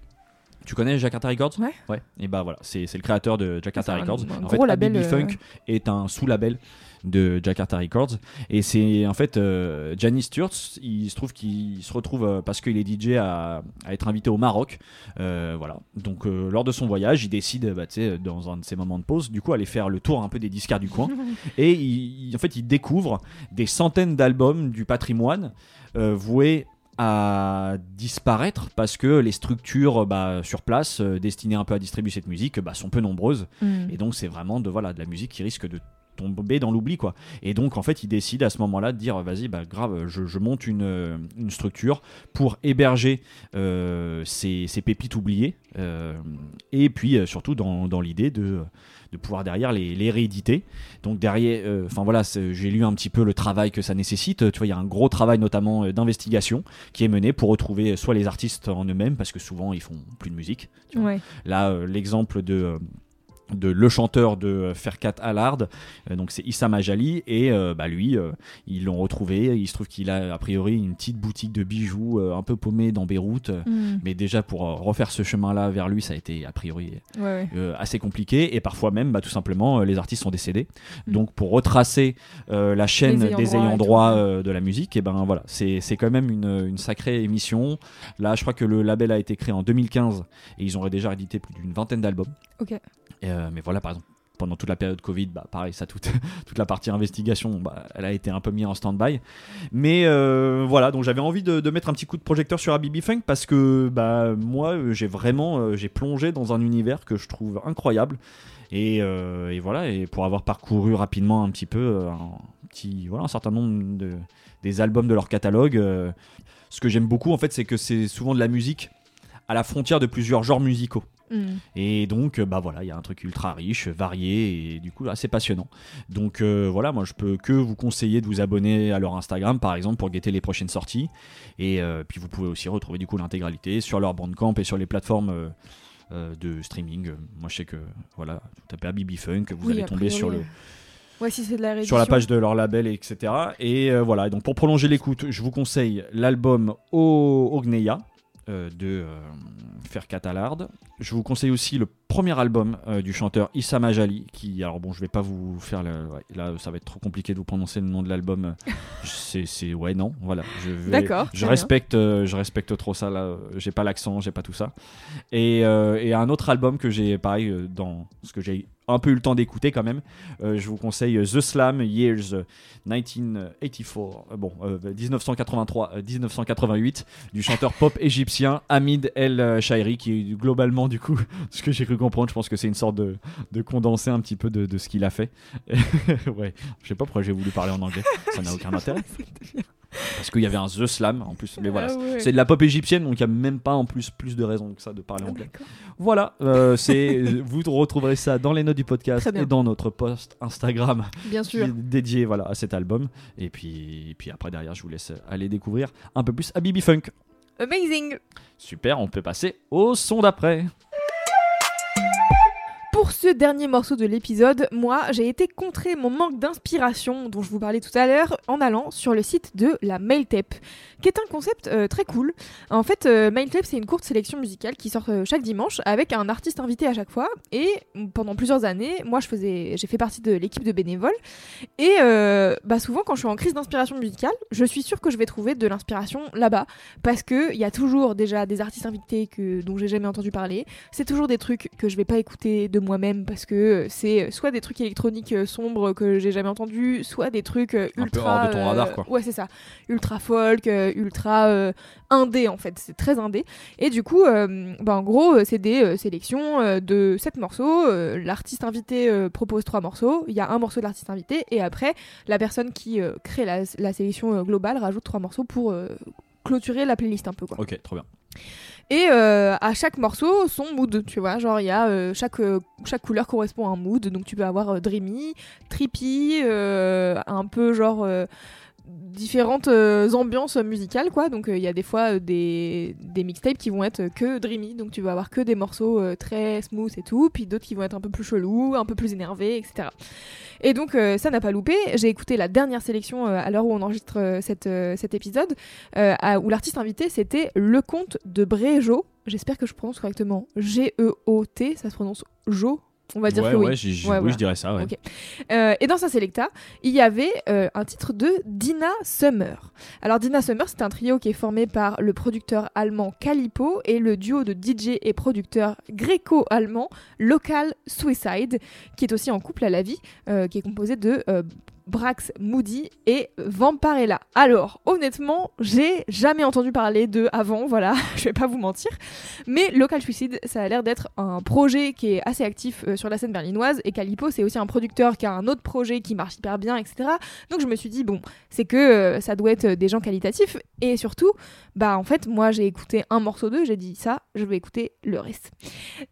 Tu connais Jakarta Records? Ouais. Ouais. Et bah voilà, c'est le créateur de Jakarta Records. un en gros fait, label, Habibi euh, Funk est un sous-label de Jakarta Records. Et c'est en fait euh, Gianni Sturz il se trouve qu'il se retrouve euh, parce qu'il est DJ à, à être invité au Maroc. Euh, voilà. Donc euh, lors de son voyage il décide bah, dans un de ses moments de pause du coup aller faire le tour un peu des disquaires du coin. Et il, il- en fait il découvre des centaines d'albums du patrimoine voués à disparaître parce que les structures bah, sur place euh, destinées un peu à distribuer cette musique bah, sont peu nombreuses. Mm. et donc c'est vraiment de voilà de la musique qui risque de tomber dans l'oubli quoi. Et donc en fait il décide à ce moment-là de dire vas-y bah grave je, je monte une, euh, une structure pour héberger euh, ces, ces pépites oubliées euh, et puis euh, surtout dans, dans l'idée de, de pouvoir derrière les, les rééditer. Donc derrière, enfin voilà, j'ai lu un petit peu le travail que ça nécessite. Tu vois, il y a un gros travail notamment d'investigation qui est mené pour retrouver soit les artistes en eux-mêmes parce que souvent ils font plus de musique. tu vois. Ouais. Là, l'exemple de, de le chanteur de euh, Ferkat Alard, euh, donc c'est Issa Majali, et euh, bah, lui, euh, ils l'ont retrouvé. Il se trouve qu'il a a priori une petite boutique de bijoux un peu paumée dans Beyrouth. Mm. Mais déjà, pour refaire ce chemin-là vers lui, ça a été a priori Ouais, ouais. assez compliqué et parfois même bah, tout simplement les artistes sont décédés Mm. donc pour retracer la chaîne des ayants droit de la musique et ben voilà c'est c'est quand même une, une sacrée émission là je crois que le label a été créé en 2015 et ils ont déjà édité plus d'une vingtaine d'albums Ok. Euh, mais voilà par exemple pendant toute la période Covid, bah, pareil, ça, toute, toute la partie investigation, bah, elle a été un peu mise en stand-by. Mais euh, voilà, donc j'avais envie de, mettre un petit coup de projecteur sur Habibi Funk parce que bah, moi, euh, j'ai vraiment j'ai plongé dans un univers que je trouve incroyable. Et, et voilà, et pour avoir parcouru rapidement un petit peu un, petit, voilà, un certain nombre de, des albums de leur catalogue, ce que j'aime beaucoup en fait, c'est que c'est souvent de la musique à la frontière de plusieurs genres musicaux. Mm. Et donc, euh, bah voilà, il y a un truc ultra riche, varié et du coup assez passionnant. Donc euh, voilà, moi je peux que vous conseiller de vous abonner à leur Instagram par exemple pour guetter les prochaines sorties. Et euh, puis vous pouvez aussi retrouver du coup l'intégralité sur leur Bandcamp et sur les plateformes. euh, de streaming, moi je sais que voilà, vous tapez Habibi Funk, vous Oui, allez tomber sur le, Ouais, si c'est de la sur la page de leur label, etc. Et voilà, donc pour prolonger l'écoute, je vous conseille l'album O- Ogneya euh, de euh, Ferkat Alard. Je vous conseille aussi le premier album euh, du chanteur Issa Majali, qui, alors bon, je vais pas vous faire le, ouais, là, ça va être trop compliqué de vous prononcer le nom de l'album. c'est, ouais, non, voilà. Je vais- D'accord, Je respecte, euh, je respecte trop ça là. J'ai pas l'accent, j'ai pas tout ça. Et, euh, et un autre album que j'ai, pareil, euh, dans ce que j'ai un peu eu le temps d'écouter quand même. Euh, je vous conseille The Slam Years euh, 1984, euh, bon, euh, 1983-1988 du chanteur pop égyptien Hamid El Shairi, qui est globalement, du coup, ce que j'ai cru comprendre, je pense que c'est une sorte de, de condensé un petit peu de, de ce qu'il a fait. ouais, je sais pas pourquoi j'ai voulu parler en anglais, ça n'a aucun intérêt. Parce qu'il y avait un The Slam en plus, mais voilà, Ah ouais. c'est de la pop égyptienne, donc il n'y a même pas en plus plus de raisons que ça de parler Ah, anglais. Voilà, euh, c'est vous retrouverez ça dans les notes du podcast et dans notre post Instagram Bien sûr. dédié voilà à cet album. Et puis, et puis après derrière, je vous laisse aller découvrir un peu plus Habibi Funk. Amazing. Super, on peut passer au son d'après. Pour ce dernier morceau de l'épisode, moi, j'ai été contrer mon manque d'inspiration dont je vous parlais tout à l'heure en allant sur le site de la Mailtape, qui est un concept euh, très cool. En fait, euh, Mailtape, c'est une courte sélection musicale qui sort euh, chaque dimanche avec un artiste invité à chaque fois. Et pendant plusieurs années, moi, je faisais, j'ai fait partie de l'équipe de bénévoles. Et euh, bah, souvent, quand je suis en crise d'inspiration musicale, je suis sûre que je vais trouver de l'inspiration là-bas parce que il y a toujours déjà des artistes invités que dont j'ai jamais entendu parler. C'est toujours des trucs que je vais pas écouter de moi-même parce que c'est soit des trucs électroniques euh, sombres que j'ai jamais entendus, soit des trucs euh, Un peu ultra hors de ton euh, radar, quoi. Ouais, c'est ça. Ultra folk, ultra indé en fait, c'est très indé. Et du coup, bah, en gros, c'est des sélections de sept morceaux. L'artiste invité propose trois morceaux. Il y a un morceau de l'artiste invité et après, la personne qui crée la, la sélection globale rajoute trois morceaux pour clôturer la playlist un peu quoi. Ok, trop bien. Et euh, à chaque morceau, son mood, tu vois. Genre, il y a euh, chaque, euh, chaque couleur correspond à un mood. Donc, tu peux avoir dreamy, trippy, un peu genre. Différentes euh, ambiances musicales quoi donc euh, il y a des fois euh, des, des mixtapes qui vont être que dreamy donc tu vas avoir que des morceaux très smooth et tout puis d'autres qui vont être un peu plus chelous un peu plus énervés etc et donc ça n'a pas loupé j'ai écouté la dernière sélection à l'heure où on enregistre cette, cet épisode où l'artiste invité c'était Le Comte de Bréjo. J'espère que je prononce correctement. G-E-O-T, ça se prononce Jo. On va dire ouais, que oui. ouais, Ouais, oui, voilà. je dirais ça. Euh, et dans sa selecta, il y avait euh, un titre de Dina Summer. Alors Dina Summer, c'est un trio qui est formé par le producteur allemand Calipo et le duo de DJ et producteur gréco-allemand Local Suicide, qui est aussi en couple à la vie, euh, qui est composé de Brax Moody et Vampirella. Alors, honnêtement, j'ai jamais entendu parler d'eux avant, voilà, je vais pas vous mentir. Mais Local Suicide, ça a l'air d'être un projet qui est assez actif euh, sur la scène berlinoise et Calipo, c'est aussi un producteur qui a un autre projet qui marche hyper bien, etc. Donc je me suis dit, bon, c'est que euh, ça doit être des gens qualitatifs et surtout, bah en fait, moi j'ai écouté un morceau d'eux, j'ai dit ça, je vais écouter le reste.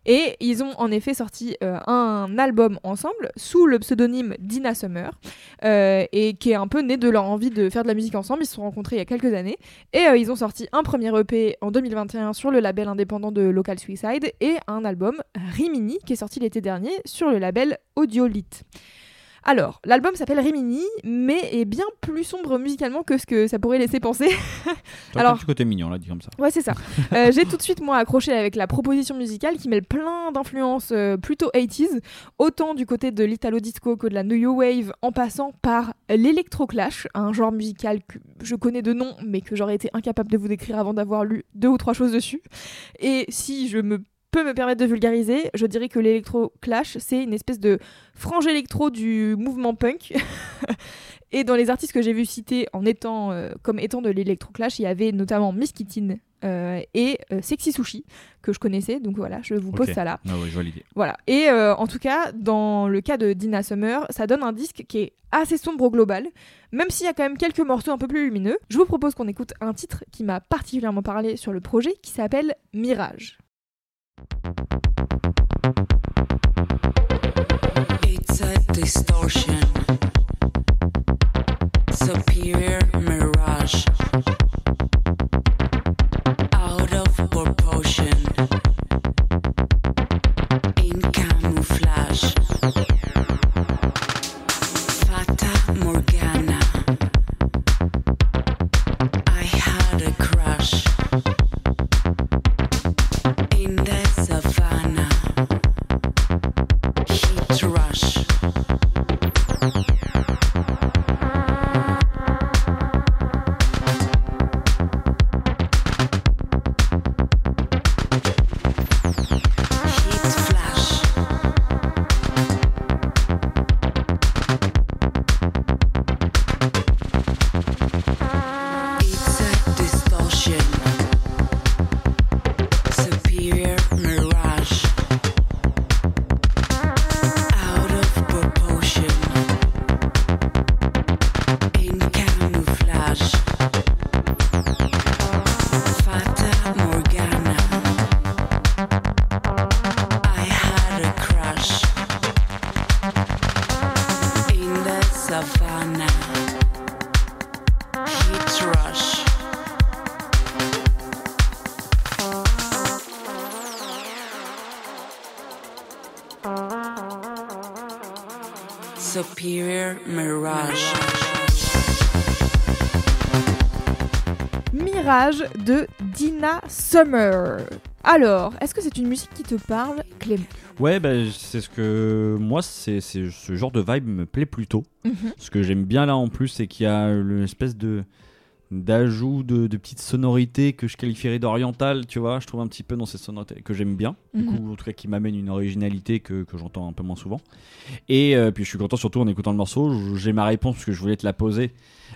Et ils ont en effet sorti euh, un album ensemble sous le pseudonyme Dina Summer euh, et qui est un peu né de leur envie de faire de la musique ensemble. Ils se sont rencontrés il y a quelques années et euh, ils ont sorti un premier EP en 2021 sur le label indépendant de Local Suicide et un album Rimini qui est sorti l'été dernier sur le label Audiolith. Alors, l'album s'appelle Rimini, mais est bien plus sombre musicalement que ce que ça pourrait laisser penser. Alors- un petit côté mignon là, dit comme ça. Ouais, c'est ça. Euh, j'ai tout de suite, moi, accroché avec la proposition musicale qui mêle plein d'influences euh, plutôt 80s, autant du côté de l'italo disco que de la new wave, en passant par l'électroclash, un genre musical que je connais de nom, mais que j'aurais été incapable de vous décrire avant d'avoir lu deux ou trois choses dessus. Et si je me peux me permettre de vulgariser, je dirais que l'électroclash, c'est une espèce de frange électro du mouvement punk. Et dans les artistes que j'ai vu citer en étant, euh, comme étant de l'électroclash, il y avait notamment Miss Kittin euh, et euh, Sexy Sushi, que je connaissais. Donc voilà, je vous pose ça là. Ah ouais. Voilà. Et en tout cas, dans le cas de Dina Summer, ça donne un disque qui est assez sombre au global, même s'il y a quand même quelques morceaux un peu plus lumineux. Je vous propose qu'on écoute un titre qui m'a particulièrement parlé sur le projet, qui s'appelle Mirage. It's a distortion. Superior mirage. In camouflage. De Dina Summer. Alors, est-ce que c'est une musique qui te parle, Clément? Ouais, bah, c'est ce que moi, c'est ce genre de vibe me plaît plutôt. Mhm. Ce que j'aime bien là en plus, c'est qu'il y a une espèce de d'ajout de, de petites sonorités que je qualifierais d'orientales, tu vois. Je trouve un petit peu dans ces sonorités que j'aime bien, du Mhm. coup, en tout cas qui m'amène une originalité que, que j'entends un peu moins souvent. Et euh, puis je suis content surtout en écoutant le morceau. J'ai ma réponse parce que je voulais te la poser.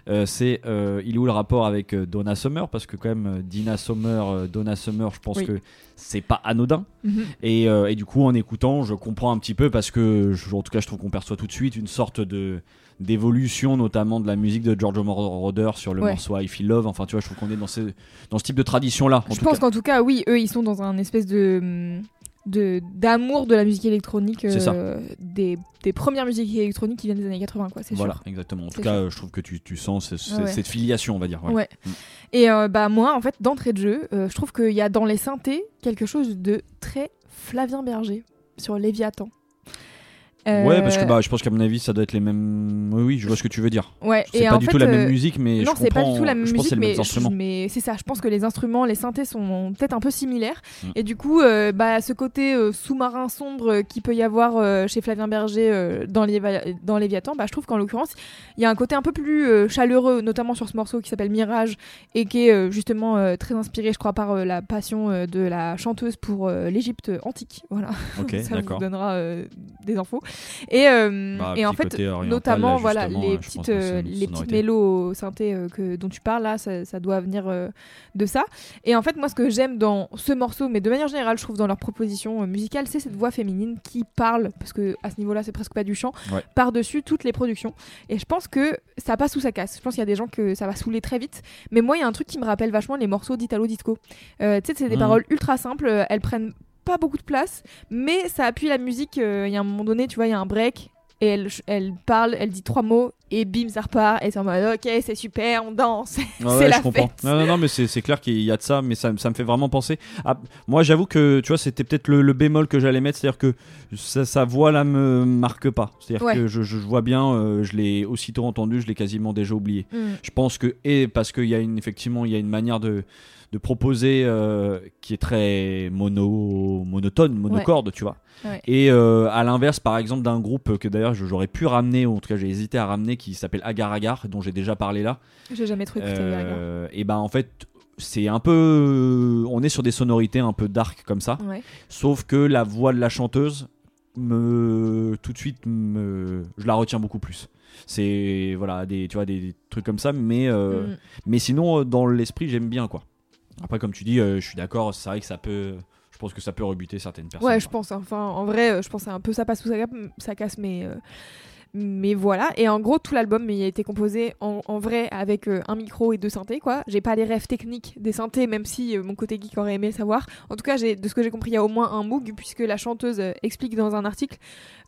Euh, c'est euh, il est où le rapport avec euh, Donna Summer? Parce que quand même Dina Summer, Donna Summer, je pense Oui. que c'est pas anodin. Mhm. Et, et du coup, en écoutant, je comprends un petit peu parce que, je- en tout cas, je trouve qu'on perçoit tout de suite une sorte de d'évolution, notamment de la musique de Giorgio Moroder sur le Ouais. morceau I Feel Love. Enfin, tu vois, je trouve qu'on est dans, ce- dans ce type de tradition-là. en Je pense qu'en tout cas, oui, eux, ils sont dans un espèce de de d'amour de la musique électronique euh, des, des premières musiques électroniques qui viennent des années 80 quoi c'est Voilà, sûr exactement. En tout cas, sûr. euh, je trouve que tu, tu sens Ouais. cette filiation, on va dire. ouais. Ouais. Mm. et euh, bah moi en fait d'entrée de jeu euh, je trouve qu'il y a dans les synthés quelque chose de très Flavien Berger sur Léviathan Ouais, parce que bah, je pense qu'à mon avis, ça doit être les mêmes. Oui, oui, je vois ce que tu veux dire. ouais C'est pas en du fait, tout la euh, même musique, mais non, je c'est pas du tout la même je pense que musique, c'est les mais, mêmes instruments. mais c'est ça. Je pense que les instruments, les synthés sont peut-être un peu similaires. Mm. Et du coup, euh, bah, ce côté euh, sous-marin sombre euh, qui peut y avoir euh, chez Flavien Berger euh, dans, les dans Léviathan, bah, je trouve qu'en l'occurrence, il y a un côté un peu plus euh, chaleureux, notamment sur ce morceau qui s'appelle Mirage et qui est euh, justement euh, très inspiré, je crois, par euh, la passion euh, de la chanteuse pour euh, l'Égypte antique. Voilà, ça vous donnera euh, des infos. Et, euh, Bah, et en fait, notamment, là, voilà, les ouais, je pense petites, euh, les petites mélos synthé euh, que, dont tu parles, là, ça, ça doit venir euh, de ça. Et en fait, moi, ce que j'aime dans ce morceau, mais de manière générale, je trouve dans leur proposition euh, musicale, c'est cette voix féminine qui parle, parce que à ce niveau-là, c'est presque pas du chant, Ouais. par-dessus toutes les productions. Et je pense que ça passe ou ça casse. Je pense qu'il y a des gens que ça va saouler très vite. Mais moi, il y a un truc qui me rappelle vachement les morceaux d'Italo Disco. Euh, tu sais, c'est des Mhm. paroles ultra simples, euh, elles prennent pas beaucoup de place, mais ça appuie la musique. euh, Il y a un moment donné, tu vois, il y a un break. Et elle, elle parle, elle dit trois mots, et bim, ça repart. Et c'est en mode, ok, c'est super, on danse. Ouais, c'est ouais, la je comprends. fête. Non, non, non, mais c'est c'est clair qu'il y a de ça, mais ça, ça me fait vraiment penser. à- moi, j'avoue que tu vois, c'était peut-être le, le bémol que j'allais mettre, c'est-à-dire que sa, sa voix là me marque pas. C'est-à-dire Ouais. que je, je vois bien, euh, je l'ai aussitôt entendu, je l'ai quasiment déjà oublié. Mm. Je pense que et parce qu'il y a une effectivement il y a une manière de de proposer euh, qui est très mono monotone monocorde tu vois Ouais. et euh, à l'inverse par exemple d'un groupe que d'ailleurs j'aurais pu ramener ou en tout cas j'ai hésité à ramener qui s'appelle Agar Agar dont j'ai déjà parlé là J'ai jamais trop écouté. Euh, et ben en fait c'est un peu on est sur des sonorités un peu dark comme ça Ouais. sauf que la voix de la chanteuse me tout de suite me je la retiens beaucoup plus c'est voilà des tu vois des, des trucs comme ça mais euh, Mm. mais sinon dans l'esprit j'aime bien quoi après comme tu dis euh, je suis d'accord c'est vrai que ça peut je pense que ça peut rebuter certaines personnes Ouais, je quoi. pense. Enfin, en vrai, euh, je pense que un peu ça passe ou ça, ça casse, mais, euh, mais voilà. Et en gros, tout l'album il a été composé en, vrai avec euh, un micro et deux synthés, quoi. J'ai pas les rêves techniques des synthés, même si euh, mon côté geek aurait aimé savoir. En tout cas, de ce que j'ai compris, il y a au moins un Moog, puisque la chanteuse euh, explique dans un article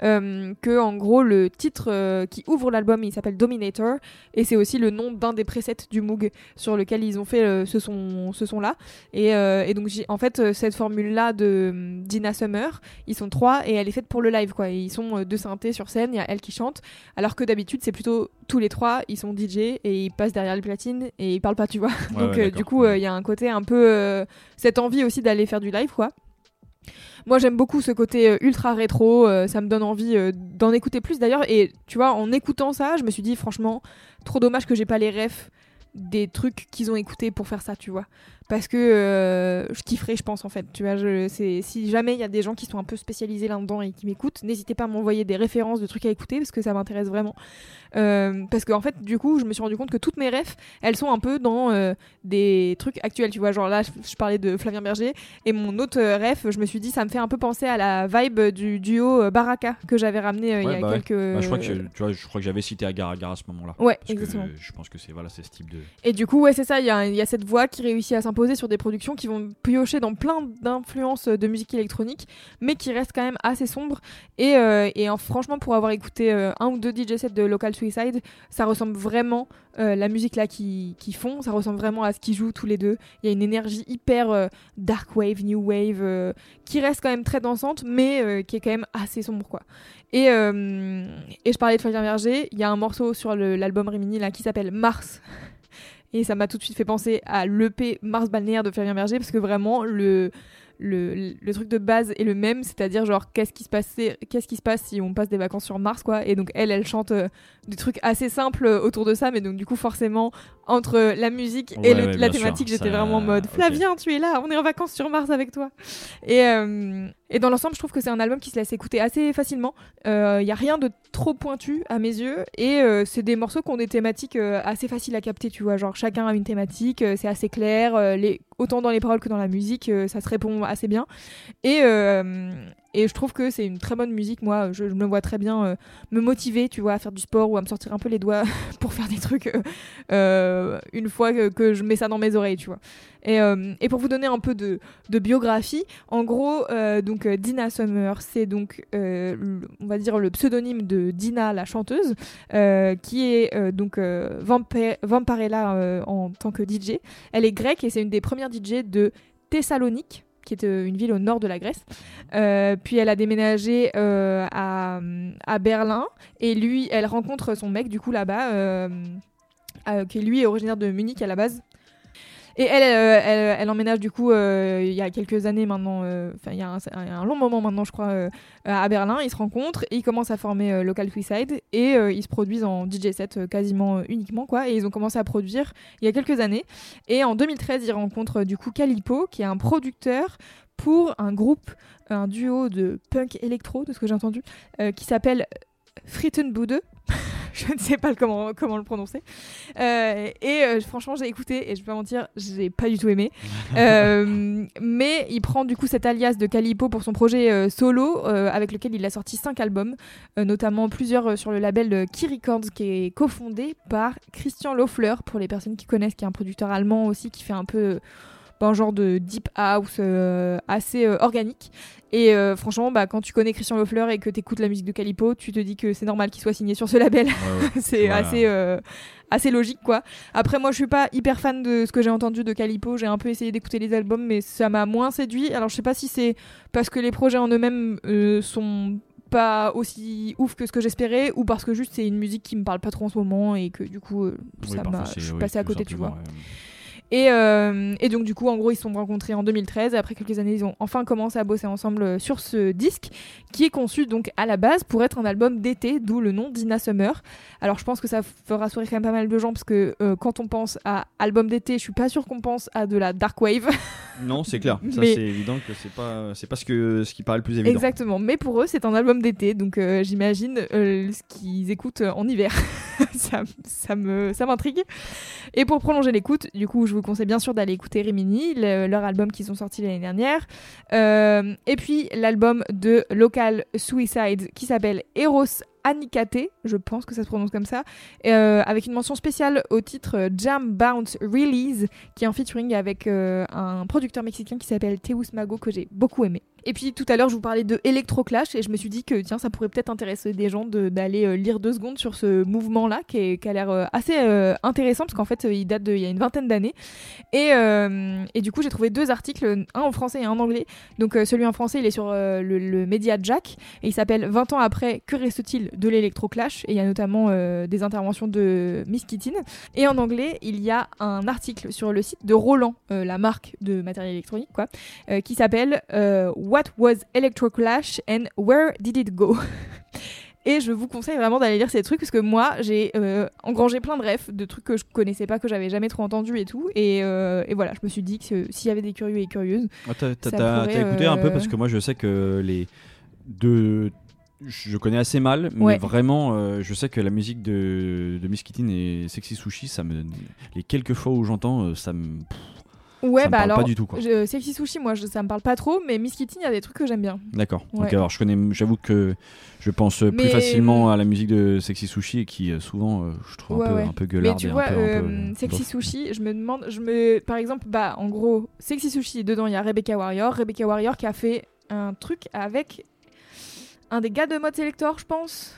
que, en gros, le titre qui ouvre l'album, il s'appelle Dominator, et c'est aussi le nom d'un des presets du Moog sur lequel ils ont fait ce son, ce son-là. Et, et donc, en fait, cette formule-là de euh, Dina Summer, ils sont trois et elle est faite pour le live, quoi. Ils sont deux synthés sur scène, il y a elle qui chante, alors que d'habitude, c'est plutôt tous les trois, ils sont DJ et ils passent derrière les platines et ils parlent pas, tu vois. Ouais, donc, ouais, euh, du coup, euh, il y a un côté un peu. euh, cette envie aussi d'aller faire du live, quoi. Moi, j'aime beaucoup ce côté ultra rétro. euh, ça me donne envie euh, d'en écouter plus d'ailleurs. Et tu vois, en écoutant ça, je me suis dit, franchement, trop dommage que j'ai pas les refs des trucs qu'ils ont écoutés pour faire ça, tu vois. Parce que euh, je kifferais, je pense, en fait. Tu vois, je, c'est, si jamais il y a des gens qui sont un peu spécialisés là-dedans et qui m'écoutent, n'hésitez pas à m'envoyer des références de trucs à écouter parce que ça m'intéresse vraiment. Euh, parce qu'en fait, du coup, je me suis rendu compte que toutes mes refs, elles sont un peu dans euh, des trucs actuels, tu vois. Genre là, je, je parlais de Flavien Berger et mon autre ref, je me suis dit, ça me fait un peu penser à la vibe du duo Baraka que j'avais ramené il y Ouais, a bah ouais. quelques. Bah, je crois que tu vois je crois que j'avais cité Agar Agar à ce moment là Ouais, Parce exactement. je pense que c'est voilà c'est ce type de Et du coup, ouais, c'est ça, il y, y a cette voix qui réussit à s'imposer sur des productions qui vont piocher dans plein d'influences de musique électronique, mais qui restent quand même assez sombres. Et, euh, franchement, pour avoir écouté euh, un ou deux DJ sets de Local Suicide, ça ressemble vraiment, euh, la musique là qu'ils qui font, ça ressemble vraiment à ce qu'ils jouent tous les deux. Il y a une énergie hyper euh, dark wave, new wave, qui reste quand même très dansante, mais qui est quand même assez sombre, quoi. Et, je parlais de Flavien Berger, il y a un morceau sur l'album Rimini là qui s'appelle Mars. Et ça m'a tout de suite fait penser à l'EP Mars Balnéaire de Flavien Berger, parce que vraiment, le, le, le truc de base est le même, c'est-à-dire genre qu'est-ce qui se passait, qu'est-ce qui se passe si on passe des vacances sur Mars, quoi. Et donc elle, elle chante euh, des trucs assez simples euh, autour de ça, mais donc du coup forcément entre la musique et Ouais, le- ouais, la thématique, j'étais ça- vraiment en mode. Flavien, tu es là, on est en vacances sur Mars avec toi. Et, euh, et dans l'ensemble, je trouve que c'est un album qui se laisse écouter assez facilement. Il y a rien de trop pointu à mes yeux et euh, c'est des morceaux qui ont des thématiques euh, assez faciles à capter, tu vois. Genre chacun a une thématique, euh, c'est assez clair, euh, les, autant dans les paroles que dans la musique, euh, ça se répond assez bien. Et, euh, et je trouve que c'est une très bonne musique. Moi, je, me vois très bien euh, me motiver, tu vois, à faire du sport ou à me sortir un peu les doigts pour faire des trucs euh, une fois que, je mets ça dans mes oreilles, tu vois. Et, et pour vous donner un peu de, de biographie, en gros, donc Dina Summer, c'est donc, on va dire, le pseudonyme de Dina, la chanteuse, qui est donc Vampa- Vamparella en tant que DJ. Elle est grecque et c'est une des premières DJ de Thessalonique qui est euh, une ville au nord de la Grèce. Euh, puis elle a déménagé euh, à, à Berlin et lui, elle rencontre son mec du coup là-bas, qui lui est originaire de Munich à la base. Et elle, euh, elle, elle emménage du coup euh, il y a quelques années maintenant, euh, enfin il y a un, long moment maintenant je crois, euh, à Berlin. Ils se rencontrent et ils commencent à former euh, Local Suicide et euh, ils se produisent en DJ set euh, quasiment euh, uniquement quoi. Et ils ont commencé à produire il y a quelques années. Et en 2013 ils rencontrent euh, du coup Calipo qui est un producteur pour un groupe un duo de punk électro, de ce que j'ai entendu, euh, qui s'appelle Frittenbude. je ne sais pas comment, comment le prononcer. Euh, et euh, franchement, j'ai écouté et je vais pas mentir, j'ai pas du tout aimé. Euh, mais il prend du coup cet alias de Calipo pour son projet solo, avec lequel il a sorti cinq albums, notamment plusieurs sur le label Key Records, qui est cofondé par Christian Loeffler, pour les personnes qui connaissent, qui est un producteur allemand aussi, qui fait un peu un genre de deep house euh, assez euh, organique. Et euh, franchement, bah, quand tu connais Christian Loeffler et que tu écoutes la musique de Calipo, tu te dis que c'est normal qu'il soit signé sur ce label. Ouais, c'est Voilà. assez, euh, assez logique, quoi. Après, moi, je suis pas hyper fan de ce que j'ai entendu de Calipo. J'ai un peu essayé d'écouter les albums, mais ça m'a moins séduit. Alors, je sais pas si c'est parce que les projets en eux-mêmes sont pas aussi ouf que ce que j'espérais ou parce que juste c'est une musique qui me parle pas trop en ce moment et que du coup Oui, ça m'a je suis oui, passée à côté tu vois ouais. Et, euh, et donc du coup, en gros, ils se sont rencontrés en 2013. Et après quelques années, ils ont enfin commencé à bosser ensemble euh, sur ce disque, qui est conçu donc à la base pour être un album d'été, d'où le nom d'Ina Summer. Alors je pense que ça fera sourire quand même pas mal de gens parce que euh, quand on pense à album d'été, je suis pas sûre qu'on pense à de la dark wave. Non, c'est clair. Ça, Mais- c'est évident que c'est pas, c'est pas ce, que, ce qui paraît le plus évident. Exactement. Mais pour eux, c'est un album d'été, donc euh, j'imagine ce qu'ils écoutent en hiver. ça, ça me, ça m'intrigue. Et pour prolonger l'écoute, du coup, je vous conseille bien sûr d'aller écouter Rimini, le- leur album qu'ils ont sorti l'année dernière. Euh, et puis l'album de Local Suicide qui s'appelle Eros Anikate, je pense que ça se prononce comme ça, euh, avec une mention spéciale au titre Jam Bounce Release, qui est en featuring avec euh, un producteur mexicain qui s'appelle Teus Mago, que j'ai beaucoup aimé. Et puis tout à l'heure, je vous parlais de Electroclash et je me suis dit que tiens, ça pourrait peut-être intéresser des gens d'aller euh, lire deux secondes sur ce mouvement-là qui, a l'air euh, assez euh, intéressant parce qu'en fait, il date d'il y a une vingtaine d'années. Et, et du coup, j'ai trouvé deux articles, un en français et un en anglais. Donc celui en français, il est sur le, le média Jack et il s'appelle 20 ans après, que reste-t-il de l'électroclash Et il y a notamment des interventions de Miss Kittin. Et en anglais, il y a un article sur le site de Roland, la marque de matériel électronique, quoi, qui s'appelle What was Electroclash and Where did it go? Et je vous conseille vraiment d'aller lire ces trucs parce que moi j'ai euh, engrangé plein de refs de trucs que je connaissais pas, que j'avais jamais trop entendu et tout. Et, euh, et voilà, je me suis dit que s'il y avait des curieux et curieuses, Ah, t'as, t'as- Ça t'as- pourrait, t'as écouté un peu euh, parce que moi je sais que les deux je connais assez mal mais Ouais. vraiment euh, je sais que la musique de, de Miss Kittin et Sexy Sushi ça me les quelques fois où j'entends euh, ça me pff, ouais, ça me bah parle alors, pas du tout quoi. je- Sexy Sushi, moi je- ça me parle pas trop, mais Miss Kitty, il y a des trucs que j'aime bien. D'accord. Ouais. Alors je connais j'avoue que je pense euh, plus Mais- facilement à la musique de Sexy Sushi qui euh, souvent euh, je trouve Ouais, un peu ouais. un peu Mais gueularde tu et un vois, peu- un peu, euh, euh, Sexy. Sushi, je me demande, je me, par exemple, bah, en gros, Sexy Sushi, dedans il y a Rebecca Warrior, Rebecca Warrior qui a fait un truc avec un des gars de Mode Selector, je pense,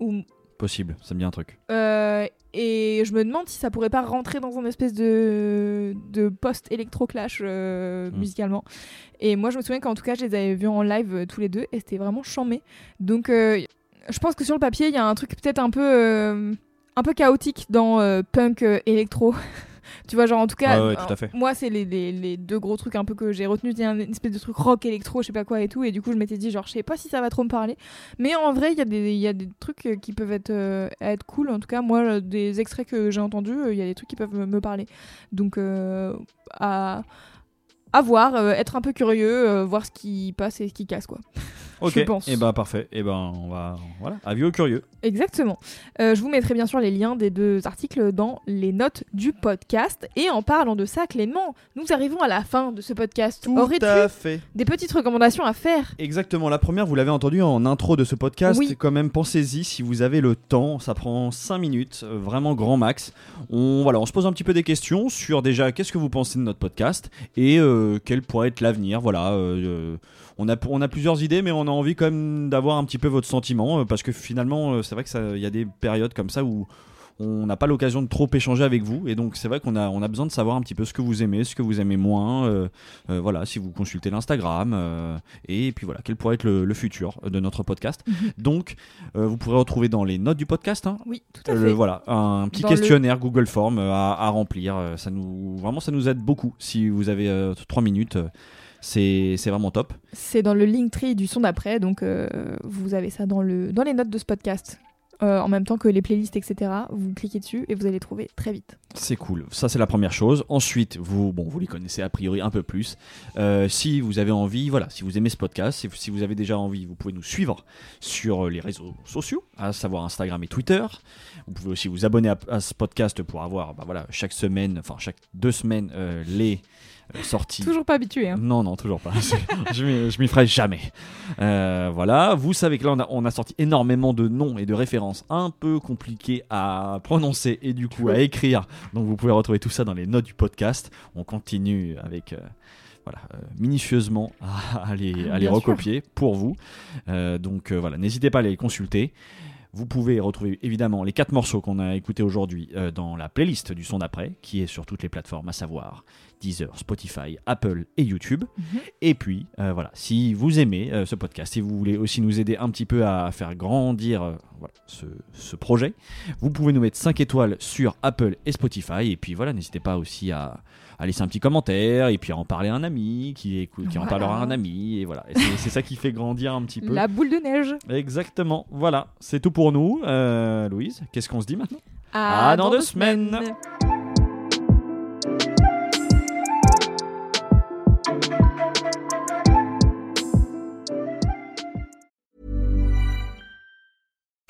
ou possible, ça me dit un truc. euh, et je me demande si ça pourrait pas rentrer dans un espèce de, de post-électro-clash euh, Mm. musicalement. Et moi, je me souviens qu'en tout cas, je les avais vus en live euh, tous les deux et c'était vraiment chambé. Donc, euh, je pense que sur le papier, il y a un truc peut-être un peu, un peu chaotique dans punk électro. tu vois, genre en tout cas, ouais, tout alors, moi, c'est les, les- les deux gros trucs un peu que j'ai. Il y a une espèce de truc rock électro, je sais pas quoi et tout. Et du coup, je m'étais dit, genre, je sais pas si ça va trop me parler. Mais en vrai, il y, a des- il y a des trucs euh, qui peuvent être, euh, être cool. En tout cas, moi, euh, des extraits que j'ai entendus, il y a des trucs qui peuvent me, me parler. Donc, euh, à, à voir, euh, être un peu curieux, voir ce qui passe et ce qui casse, quoi. Ok. Je pense. Et ben parfait. Et ben on va voilà avis aux curieux. Exactement. Euh, je vous mettrai bien sûr les liens des deux articles dans les notes du podcast. Et en parlant de ça, Clément, nous arrivons à la fin de ce podcast. Aurais-tu fait. des petites recommandations à faire? Exactement, la première, vous l'avez entendu en intro de ce podcast. Oui. Quand même, pensez-y si vous avez le temps. Ça prend 5 minutes, vraiment grand max. On, voilà, on se pose un petit peu des questions sur déjà qu'est-ce que vous pensez de notre podcast et euh, quel pourrait être l'avenir? Voilà, euh, euh, on, a, on a plusieurs idées, mais on a envie quand même d'avoir un petit peu votre sentiment euh, parce que finalement, euh, c'est vrai qu'il y a des périodes comme ça où on n'a pas l'occasion de trop échanger avec vous et donc c'est vrai qu'on a, on a besoin de savoir un petit peu ce que vous aimez, ce que vous aimez moins, euh, euh, voilà, si vous consultez l'Instagram euh, et puis voilà, quel pourrait être le, le futur de notre podcast. donc euh, vous pourrez retrouver dans les notes du podcast, hein, Oui, tout à fait. le- voilà, un petit Dans le- questionnaire Google Form à, à remplir. Ça nous, vraiment, ça nous aide beaucoup. Si vous avez 3 minutes, c'est vraiment top. C'est dans le Linktree du son d'après, donc euh, vous avez ça dans, le, dans les notes de ce podcast. euh, en même temps que les playlists, etc. Vous cliquez dessus et vous allez trouver très vite. C'est cool. Ça, c'est la première chose. Ensuite, vous, bon, vous les connaissez a priori un peu plus. Euh, si vous avez envie, voilà, si vous aimez ce podcast, si, si vous avez déjà envie, vous pouvez nous suivre sur les réseaux sociaux, à savoir Instagram et Twitter. Vous pouvez aussi vous abonner à, à ce podcast pour avoir, bah, voilà, chaque semaine, enfin chaque deux semaines, euh, les euh. Toujours pas habitué. Hein. Non, non, toujours pas. Je m'y- ferai jamais. Euh, voilà, vous savez que là, on a, on a sorti énormément de noms et de références un peu compliqués à prononcer et du coup à écrire. Donc vous pouvez retrouver tout ça dans les notes du podcast. On continue avec... euh, voilà, euh, minutieusement à, à les, à les sûr. recopier pour vous. Donc voilà, n'hésitez pas à les consulter. Vous pouvez retrouver évidemment les quatre morceaux qu'on a écoutés aujourd'hui euh, dans la playlist du son d'après, qui est sur toutes les plateformes, à savoir Deezer, Spotify, Apple et YouTube. Et puis, euh, voilà, si vous aimez euh, ce podcast, si vous voulez aussi nous aider un petit peu à faire grandir voilà, ce, ce projet, vous pouvez nous mettre 5 étoiles sur Apple et Spotify. Et puis voilà, n'hésitez pas aussi à, à laisser un petit commentaire et puis à en parler à un ami qui, écoute, qui en parlera à un ami. Et voilà, c'est ça qui fait grandir un petit peu. La boule de neige. Exactement, voilà, c'est tout pour nous. Euh, Louise, qu'est-ce qu'on se dit maintenant? À dans deux semaines.